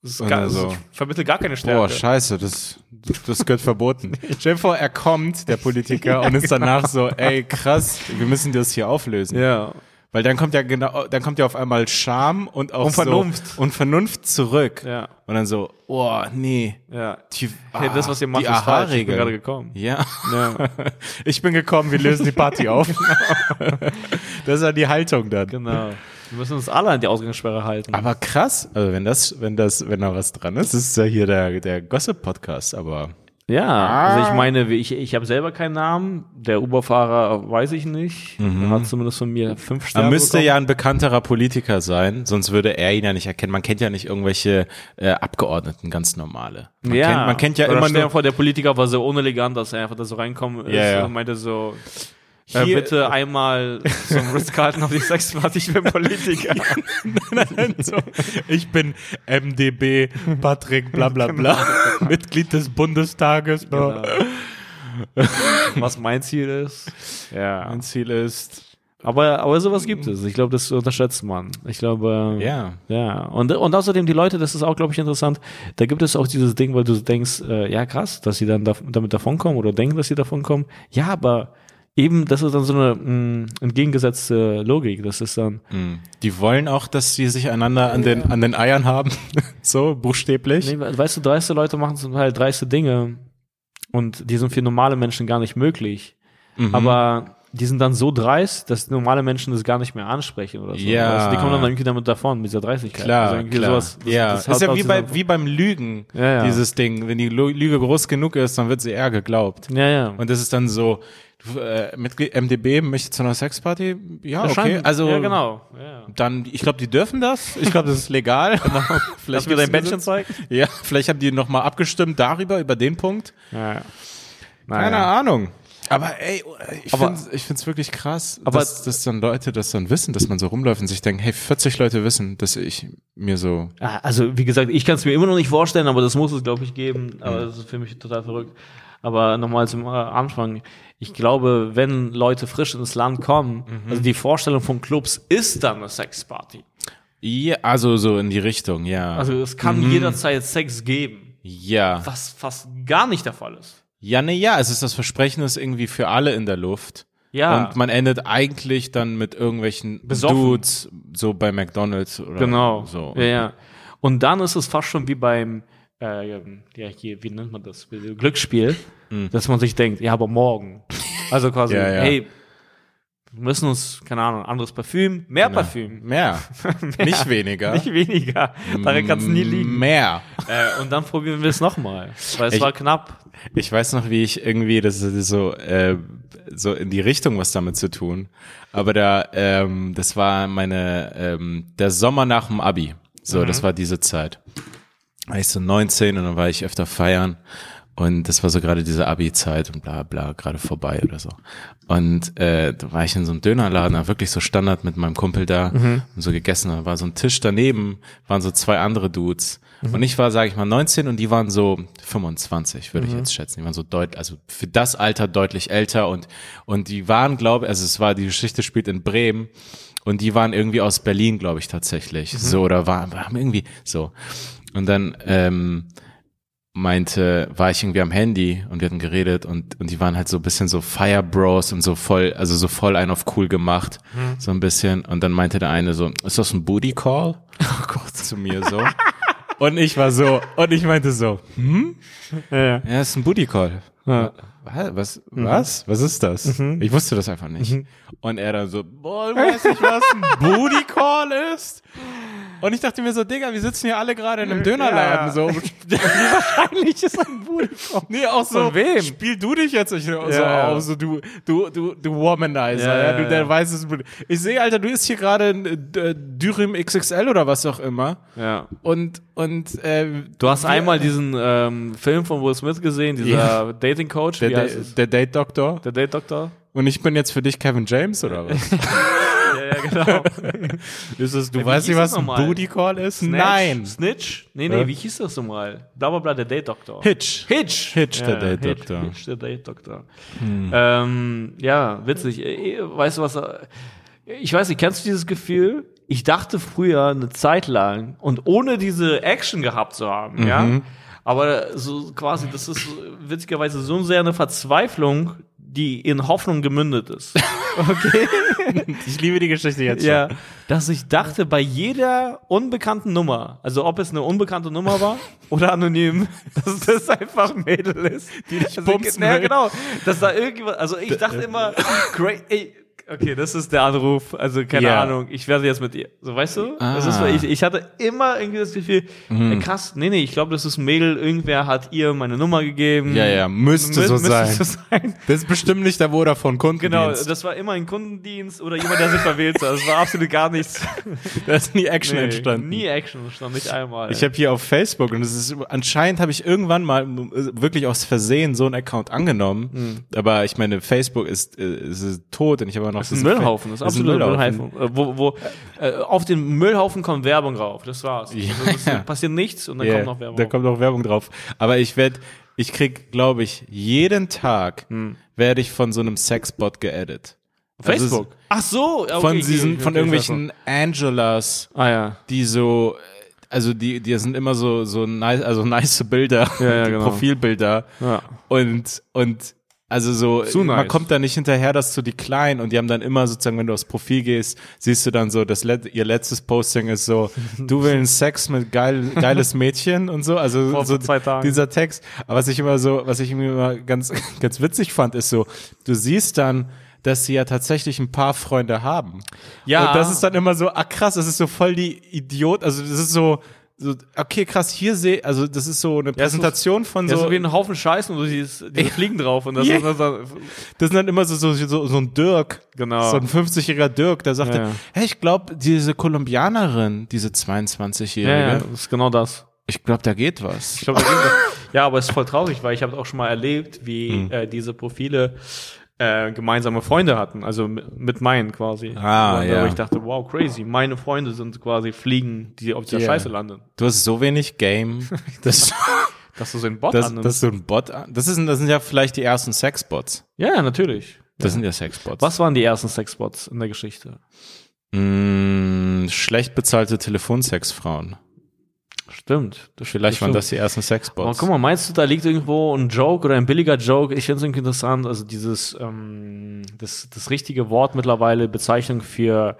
Das gar, so. das vermittelt gar keine Stärke. Boah, scheiße, das, das gehört verboten. Stell dir vor, er kommt, der Politiker, und ist danach so, ey, krass, wir müssen das hier auflösen. ja. Weil dann kommt ja genau, dann kommt ja auf einmal Scham und auch Und Vernunft. So, und Vernunft zurück. Ja. Und dann so, oh, nee. Ja. Die, Hey, das, was ihr macht, ist falsch. Ich bin gerade gekommen. Ja. Ja. Ich bin gekommen, wir lösen die Party auf. das ist ja die Haltung dann. Genau. Wir müssen uns alle an die Ausgangssperre halten. Aber krass, also wenn das, wenn das, wenn da was dran ist, ist ja hier der, der Gossip-Podcast, aber ja, also ich meine, ich, ich habe selber keinen Namen. Der Uber-Fahrer weiß ich nicht. Er hat zumindest von mir fünf er Sterne müsste bekommen. ja ein bekannterer Politiker sein, sonst würde er ihn ja nicht erkennen. Man kennt ja nicht irgendwelche äh, Abgeordneten, ganz normale. Man, ja. kennt, man kennt ja Oder immer stell dir vor, der Politiker war so unelegant, dass er einfach da so reinkommen ist Ja, ja. und meinte so, äh, Hier- bitte einmal zum Ritz-Carlton auf die Sexparty, ich bin Politiker. so, ich bin MDB Patrick bla bla bla, Mitglied des Bundestages. Genau. Was mein Ziel ist. Ja. Mein Ziel ist, Aber, aber sowas gibt es. Ich glaube, das unterschätzt man. Ich glaube, ja, Ja, und, und außerdem die Leute, das ist auch, glaube ich, interessant, da gibt es auch dieses Ding, weil du denkst, äh, ja krass, dass sie dann da, damit davonkommen oder denken, dass sie davonkommen. Ja, aber eben, das ist dann so eine mh, entgegengesetzte Logik. Das ist dann, Hm. die wollen auch, dass sie sich einander an den, an den Eiern haben, so buchstäblich. nee, weißt du, dreiste Leute machen zum Teil dreiste Dinge. Und die sind für normale Menschen gar nicht möglich. Mhm. Aber die sind dann so dreist, dass normale Menschen das gar nicht mehr ansprechen oder so. Ja. Also die kommen dann irgendwie damit davon, mit dieser Dreistigkeit. Klar, also klar. Sowas, das, ja, das ist ja wie, bei, wie beim Lügen, Ja, ja. dieses Ding. Wenn die Lüge groß genug ist, dann wird sie eher geglaubt. Ja, ja. Und das ist dann so, du, äh, mit MDB möchte zu einer Sexparty? Ja, okay. Also, ja, genau. Ja. dann, ich glaube, die dürfen das. Ich glaube, das ist legal. Lass vielleicht mir dein Bändchen zeigen. Ja, vielleicht haben die nochmal abgestimmt darüber, über den Punkt. Ja, ja. Keine. Ahnung. Aber ey, ich finde find's wirklich krass, Aber- dass, dass dann Leute das dann wissen, dass man so rumläuft und sich denken, hey, 40 Leute wissen, dass ich mir so, Ja, Also, wie gesagt, ich kann es mir immer noch nicht vorstellen, aber das muss es, glaube ich, geben. Aber das ist für mich total verrückt. Aber nochmal zum äh, Anfang. Ich glaube, wenn Leute frisch ins Land kommen, also die Vorstellung von Clubs ist dann eine Sexparty. ja, also so in die Richtung, ja. Also es kann jederzeit Sex geben, ja. was fast gar nicht der Fall ist. Ja, ne, ja, es ist das Versprechen ist irgendwie für alle in der Luft. Ja. Und man endet eigentlich dann mit irgendwelchen Besoffen. Dudes, so bei McDonalds oder Genau. so. Ja, ja. Und dann ist es fast schon wie beim, äh, ja, hier, wie nennt man das? Glücksspiel, dass man sich denkt, ja, aber morgen. Also quasi, Ja, ja. hey, wir müssen uns, keine Ahnung, anderes Parfüm, mehr Parfüm. Mehr. Nicht weniger. Nicht weniger. Daran kann es nie liegen. Mehr. Äh, und dann probieren wir es nochmal. Weil es Ich- war knapp. Ich weiß noch, wie ich irgendwie, das ist so, äh, so in die Richtung was damit zu tun. Aber da, ähm, das war meine, ähm, der Sommer nach dem Abi. So, das war diese Zeit. Da war ich so 19 und dann war ich öfter feiern. Und das war so gerade diese Abi-Zeit und bla bla, gerade vorbei oder so. Und äh, da war ich in so einem Dönerladen, da wirklich so Standard mit meinem Kumpel da und so gegessen. Da war so ein Tisch daneben, waren so zwei andere Dudes. Und ich war, sage ich mal, 19 und die waren so 25, würde ich jetzt schätzen. Die waren so deutlich, also für das Alter deutlich älter und und die waren, glaube also es war, die Geschichte spielt in Bremen und die waren irgendwie aus Berlin, glaube ich, tatsächlich. So, oder waren, waren irgendwie so. Und dann ähm, meinte, war ich irgendwie am Handy und wir hatten geredet und, und die waren halt so ein bisschen so Fire Bros und so voll, also so voll ein auf cool gemacht, so ein bisschen. Und dann meinte der eine so, ist das ein Booty Call? Oh Gott, zu mir so. Und ich war so, und ich meinte so, hm? Ja. Ja, ist ein Booty Call. Ja. Was? Was? Was? Was ist das? Ich wusste das einfach nicht. Und er dann so, boah, du weißt nicht, was ein Booty Call ist? Und ich dachte mir so, Digga, wir sitzen hier alle gerade in einem Dönerladen. Ja. So. Wahrscheinlich ist ein Call? Nee, auch so, Von wem? spiel du dich jetzt nicht so Ja. auf, so du, du, du, du Womanizer, Ja, du, der weiß es. Ich sehe, Alter, du isst hier gerade ein äh, Dürüm XXL oder was auch immer. ja. Und, und, äh, Du hast einmal diesen ähm, Film von Will Smith gesehen, dieser. Dating Coach, der, der, der Date Doktor. Der Date Doktor? Und ich bin jetzt für dich Kevin James oder was? Ja, ja, genau. ist es, du Ja, weißt nicht, was ein? Booty Call ist? Snatch? Nein. Snitch? Nee, nee, wie hieß das nochmal? Bla bla der Date Doktor. Hitch. Hitch. Hitch, der Date Doktor. Hitch, der Date Doktor. Ähm, ja, witzig. Äh, Weißt du was? äh, Ich weiß nicht, kennst du dieses Gefühl? Ich dachte früher eine Zeit lang und ohne diese Action gehabt zu haben, ja. Mhm. Aber so quasi, das ist witzigerweise so sehr eine Verzweiflung, die in Hoffnung gemündet ist. Okay? Ich liebe die Geschichte jetzt ja, dass ich dachte, bei jeder unbekannten Nummer, also ob es eine unbekannte Nummer war oder anonym, dass das einfach ein Mädel ist, die dich also, bumsen Ja, genau. Dass da irgendwas, also ich dachte immer, great, ey, okay, das ist der Anruf, also keine Ja. Ahnung, ich werde jetzt mit ihr. So, weißt du? Das ist, Ah. ich, ich hatte immer irgendwie das Gefühl, Mhm. ey, krass, nee, nee, ich glaube, das ist ein Mädel, irgendwer hat ihr meine Nummer gegeben. Ja, ja, müsste so sein. so sein. Das ist bestimmt nicht der Vodafone Kundendienst. Genau, das war immer ein Kundendienst oder jemand, der sich verwählt hat. Das war absolut gar nichts. da ist nie Action Nee, entstanden. Nie Action entstanden, nicht einmal. Ich habe hier auf Facebook und es ist anscheinend habe ich irgendwann mal äh, wirklich aus Versehen so einen Account angenommen. Aber ich meine, Facebook ist, äh, ist tot und ich habe noch das ist ein Müllhaufen, das ist absolut ein Müllhaufen. Äh, Wo, wo, äh, auf den Müllhaufen kommt Werbung rauf, das war's. Ja, also, das passiert nichts und dann Ja, kommt noch Werbung. Da kommt noch Werbung drauf. Aber ich werde, ich krieg, glaube ich, jeden Tag Hm. werde ich von so einem Sexbot geedit. Facebook. Ach so, okay, von diesen, okay, von irgendwelchen Angelas, Ah ja. die so, also die, die sind immer so, so nice, also nice Bilder, Ja, ja, genau. Profilbilder. Ja. Und, und Also so, Zu man nice. kommt da nicht hinterher, dass du die Kleinen und die haben dann immer sozusagen, wenn du aufs Profil gehst, siehst du dann so, das let, ihr letztes Posting ist so, du willst Sex mit geil, geiles Mädchen und so, also Vor so dieser Text. Aber was ich immer so, was ich immer ganz, ganz witzig fand, ist so, du siehst dann, dass sie ja tatsächlich ein paar Freunde haben. Ja. Und das ist dann immer so, ah krass, das ist so voll die Idiot, also das ist so, so okay, krass, hier sehe, also das ist so eine Präsentation von Ja, so, so wie ein Haufen Scheißen und du siehst, die fliegen drauf und das ist das, das, Das sind dann immer so, so, so, so ein Dirk. Genau. So ein 50-jähriger Dirk, der sagte, Ja, ja. hey, ich glaube, diese Kolumbianerin, diese 22-Jährige, ja, ja, ist genau das. ich glaube, da geht was. Ich glaub, da ging das. ja, aber es ist voll traurig, weil ich habe auch schon mal erlebt, wie Hm. äh, diese Profile äh, gemeinsame Freunde hatten, also mit, meinen quasi. Ah, ja. Ich dachte, wow, crazy, meine Freunde sind quasi Fliegen, die auf dieser Ja. Scheiße landen. Du hast so wenig Game, dass, Dass du so einen Bot dass, annimmst. dass du ein Bot, an- das, ist, das sind ja vielleicht die ersten Sexbots. ja, ja, natürlich. Das sind ja Sexbots. Was waren die ersten Sexbots in der Geschichte? Mm, schlecht bezahlte Telefonsexfrauen. Stimmt. Vielleicht waren das die ersten Aber Sexbots. guck mal, meinst du, da liegt irgendwo ein Joke oder ein billiger Joke? Ich finde es irgendwie interessant, also dieses, ähm, das, das richtige Wort mittlerweile, Bezeichnung für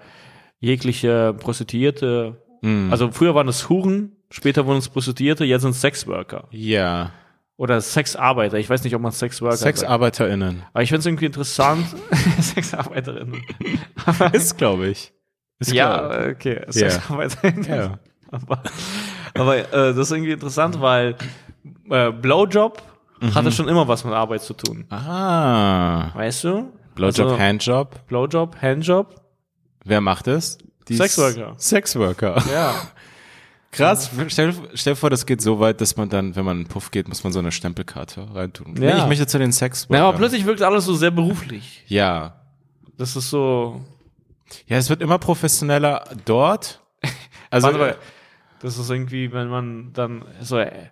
jegliche Prostituierte. Mm. Also früher waren es Huren, später wurden es Prostituierte, jetzt sind es Sexworker. ja. Oder Sexarbeiter. Ich weiß nicht, ob man Sexworker sagt. SexarbeiterInnen. Aber ich finde es irgendwie interessant. Sexarbeiterinnen. Ist, glaube ich. Ist klar. ja, okay. Sexarbeiterinnen. Ja. Aber, aber äh, das ist irgendwie interessant, weil äh, Blowjob Mhm. hatte schon immer was mit Arbeit zu tun. Ah. Weißt du? Blowjob, Also, Handjob. Blowjob, Handjob. Wer macht es? Die Sexworker. Sexworker. Ja. Krass. Stell, stell dir vor, das geht so weit, dass man dann, wenn man in den Puff geht, muss man so eine Stempelkarte reintun. Nee, Ja. ich möchte zu den Sexworkern. ja. Aber plötzlich wirkt alles so sehr beruflich. Ja. Das ist so. Ja, es wird immer professioneller dort. Also, Warte mal, das ist irgendwie, wenn man dann so äh,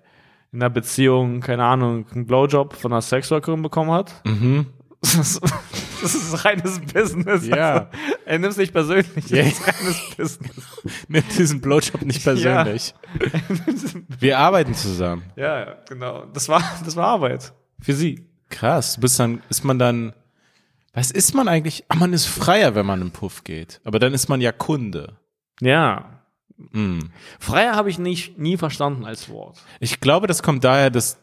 in einer Beziehung, keine Ahnung, einen Blowjob von einer Sexworkerin bekommen hat. mhm. Das ist, das ist reines Business. Ja. Also, er nimmt es nicht persönlich. Ja. Das ist reines Business. Nimm diesen Blowjob nicht persönlich. Wir arbeiten zusammen. ja, ja, genau. Das war, das war Arbeit. Für sie. Krass. Du bist dann, ist man dann, was ist man eigentlich? Ah, man ist freier, wenn man in den Puff geht. Aber dann ist man ja Kunde. Ja. Mhm. Freier habe ich nicht, nie verstanden als Wort. Ich glaube, das kommt daher, dass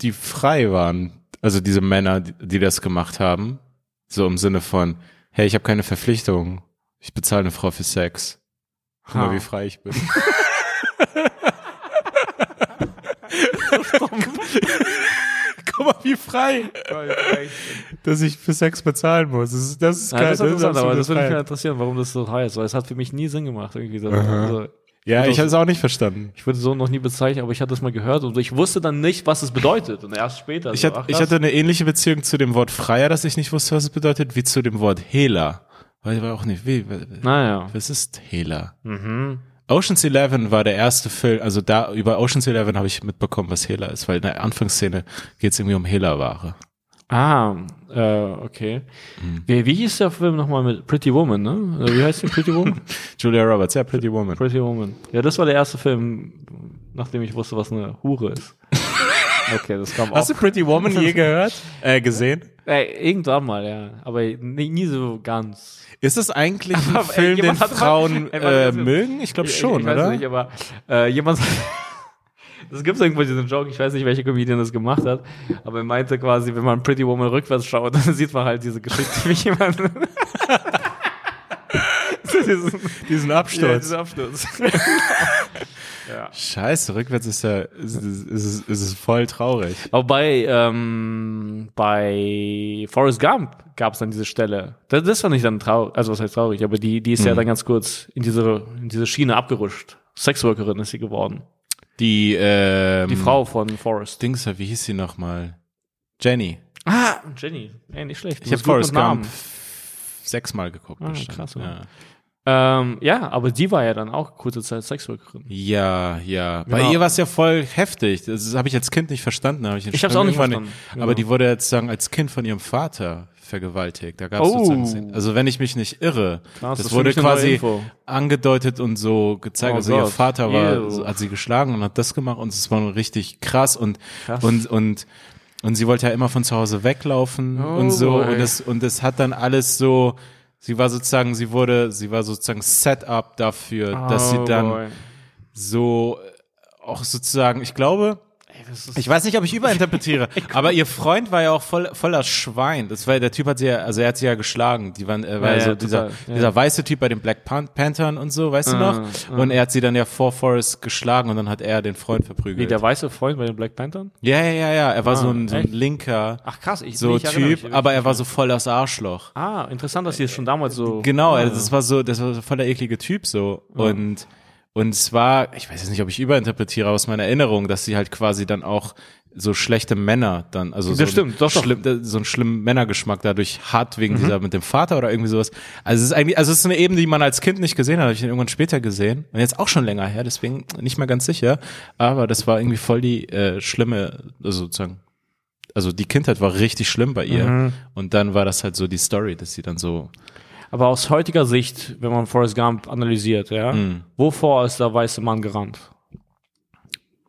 die frei waren, also diese Männer, die, die das gemacht haben, so im Sinne von, hey, ich habe keine Verpflichtung, ich bezahle eine Frau für Sex. Guck mal, wie frei ich bin. Guck mal, wie frei, dass ich für Sex bezahlen muss. Das ist, das ist Ja, geil. das ist interessant, aber das würde mich mal interessieren, warum das so heißt, weil es hat für mich nie Sinn gemacht. Irgendwie so. Also, Ja, ich habe es auch nicht verstanden. ich wurde so noch nie bezeichnet, aber ich hatte das mal gehört und ich wusste dann nicht, was es bedeutet. Und erst später. Ich, so, hatte, ach, ich hatte eine ähnliche Beziehung zu dem Wort Freier, dass ich nicht wusste, was es bedeutet, wie zu dem Wort Hehler. Weil ich war auch nicht, wie, Naja. was ist Hehler? Mhm. Ocean's Eleven war der erste Film, also da über Ocean's Eleven habe ich mitbekommen, was Hehler ist, weil in der Anfangsszene geht es irgendwie um Hehlerware. Ah, äh, okay. Wie, wie hieß der Film nochmal mit Pretty Woman, ne? Wie heißt die Pretty Woman? Julia Roberts, ja, Pretty Woman. Pretty Woman. Ja, das war der erste Film, nachdem ich wusste, was eine Hure ist. Okay, das kam Hast du auch. Pretty Woman je gehört? Äh, gesehen? Äh, irgendwann mal, ja. Aber nie, nie so ganz. Ist es eigentlich ein Aber, Film, den jemand hat mal- Frauen Ey, äh, mögen? Ich glaube schon, ich, ich weiß oder? nicht, aber äh, jemand. Das gibt irgendwo diesen Joke, ich weiß nicht, welcher Comedian das gemacht hat, aber er meinte quasi, wenn man Pretty Woman rückwärts schaut, dann sieht man halt diese Geschichte, wie jemand. diesen, Diesen ja, Absturz. diesen Absturz. ja. Scheiße, rückwärts ist ja, ist, ist, ist, ist voll traurig. Aber bei, ähm, bei Forrest Gump gab es dann diese Stelle. Das, das fand ich dann traurig, also was heißt traurig, aber die, die ist ja dann ganz kurz in diese, in diese Schiene abgerutscht. Sexworkerin ist sie geworden. Die, ähm, Die Frau von Forrest. Dings, wie hieß sie nochmal? Jenny. Ah, Jenny. Ey, nicht schlecht. Ich habe Forrest Gump sechsmal geguckt. Ah, bestimmt. krass, ja. Ähm, ja, aber die war ja dann auch kurze Zeit Sexworkerin. ja, ja. Bei Genau. ihr war es ja voll heftig. Das habe ich als Kind nicht verstanden. Hab ich Ich hab's auch nicht verstanden. Aber Genau. die wurde jetzt sagen als Kind von ihrem Vater vergewaltigt. Da gab es Oh. sozusagen, also wenn ich mich nicht irre, Krass, das wurde quasi angedeutet und so gezeigt. Oh also ihr Gott. Vater war, Ew. so, hat sie geschlagen und hat das gemacht und es war richtig krass und Krass. und und Und sie wollte ja immer von zu Hause weglaufen Oh und so. boy. Und es, und es hat dann alles so, sie war sozusagen, sie wurde, sie war sozusagen Setup dafür, dass sie Oh dann boy. so äh, auch sozusagen, ich glaube, ich weiß nicht, ob ich überinterpretiere, aber ihr Freund war ja auch voll, voller Schwein. Das war der Typ hat sie ja, also er hat sie ja geschlagen. Die waren, er war Ja, so dieser, total, dieser weiße Typ bei den Black Pan Panthern und so, weißt du noch? Und er hat sie dann ja vor Forrest geschlagen und dann hat er den Freund verprügelt. wie der weiße Freund bei den Black Panthern? ja, ja, ja, ja. Er war Ah, so, ein, so ein linker, Ach krass, ich so ich erinnere Typ, mich aber er war so voll das Arschloch. Ah, interessant, dass sie es schon damals so. Genau, ah. das war so, das war so voll der eklige Typ so. Und, und es war, ich weiß jetzt nicht, ob ich überinterpretiere aus meiner Erinnerung, dass sie halt quasi dann auch so schlechte Männer dann, also so, Das stimmt, doch, doch. schlimm, so einen schlimmen Männergeschmack dadurch hat, wegen Mhm. dieser mit dem Vater oder irgendwie sowas. Also es ist eigentlich, also es ist eine Ebene, die man als Kind nicht gesehen hat, habe ich ihn irgendwann später gesehen. Und jetzt auch schon länger her, deswegen nicht mehr ganz sicher. Aber das war irgendwie voll die äh, schlimme, also sozusagen, also die Kindheit war richtig schlimm bei ihr. Mhm. Und dann war das halt so die Story, dass sie dann so Aber aus heutiger Sicht, wenn man Forrest Gump analysiert, ja, Mhm. wovor ist der weiße Mann gerannt?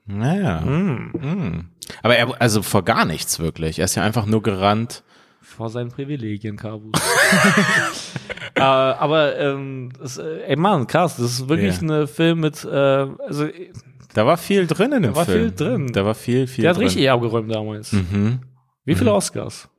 Naja. Mm. Aber er, also vor gar nichts wirklich. Er ist ja einfach nur gerannt. Vor seinen Privilegien, Kabus. äh, aber, ähm, das, äh, ey Mann, krass, das ist wirklich Ja. ein Film mit, äh, also, Da war viel drin in dem war Film. viel drin. Da war viel, viel der hat drin. richtig abgeräumt damals. Mhm. Wie viele Oscars?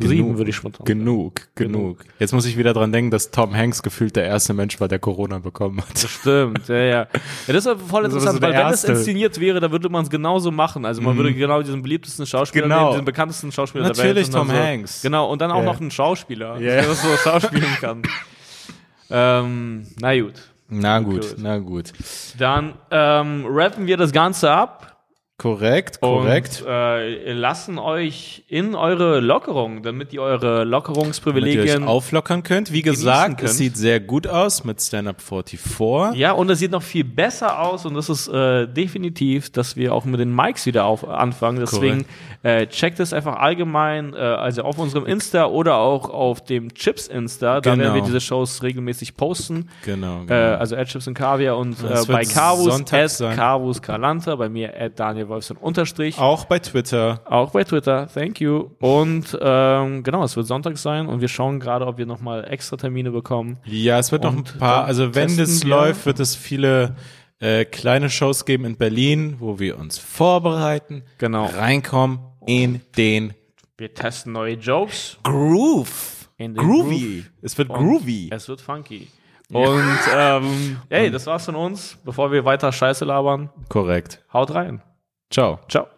Sieben würde ich spontan sagen. Genug, genug. Jetzt muss ich wieder dran denken, dass Tom Hanks gefühlt der erste Mensch war, der Corona bekommen hat. Das stimmt, ja, ja. ja das ist voll Das interessant, so der weil wenn es Erste. inszeniert wäre, dann würde man es genauso machen. Also man würde genau diesen beliebtesten Schauspieler Genau. nehmen, den bekanntesten Schauspieler der Welt. Natürlich Tom so, Hanks. Genau, und dann auch Ja. noch einen Schauspieler, Ja. der das so schauspielen kann. ähm, na gut. Na gut, Gut. na gut. Dann ähm, rappen wir das Ganze ab. Korrekt, korrekt. Und äh, lassen euch in eure Lockerung, damit ihr eure Damit ihr euch Lockerungsprivilegien auflockern könnt. Wie gesagt, könnt. es sieht sehr gut aus mit Stand-Up 44. Ja, und es sieht noch viel besser aus und das ist äh, definitiv, dass wir auch mit den Mics wieder auf, anfangen. Deswegen äh, checkt es einfach allgemein, äh, also auf unserem Insta oder auch auf dem Chips Insta. Da Genau. werden wir diese Shows regelmäßig posten. Genau, genau. Äh, also at Chips und Kaviar und äh, bei Carvus at. Carvus Kalanta, bei mir at Daniel Wolfson Unterstrich. Auch bei Twitter. Auch bei Twitter, thank you. Und ähm, genau, es wird Sonntag sein und wir schauen gerade, ob wir nochmal extra Termine bekommen. Ja, es wird noch ein Und paar, also wenn das wir. läuft, wird es viele äh, kleine Shows geben in Berlin, wo wir uns vorbereiten, Genau. reinkommen in den Wir testen neue Jokes. Groove. Groovy. Groove. Es wird Und groovy. Es wird funky. Und ähm, hey, das war's von uns. Bevor wir weiter Scheiße labern, Korrekt. haut rein. Ciao. Ciao.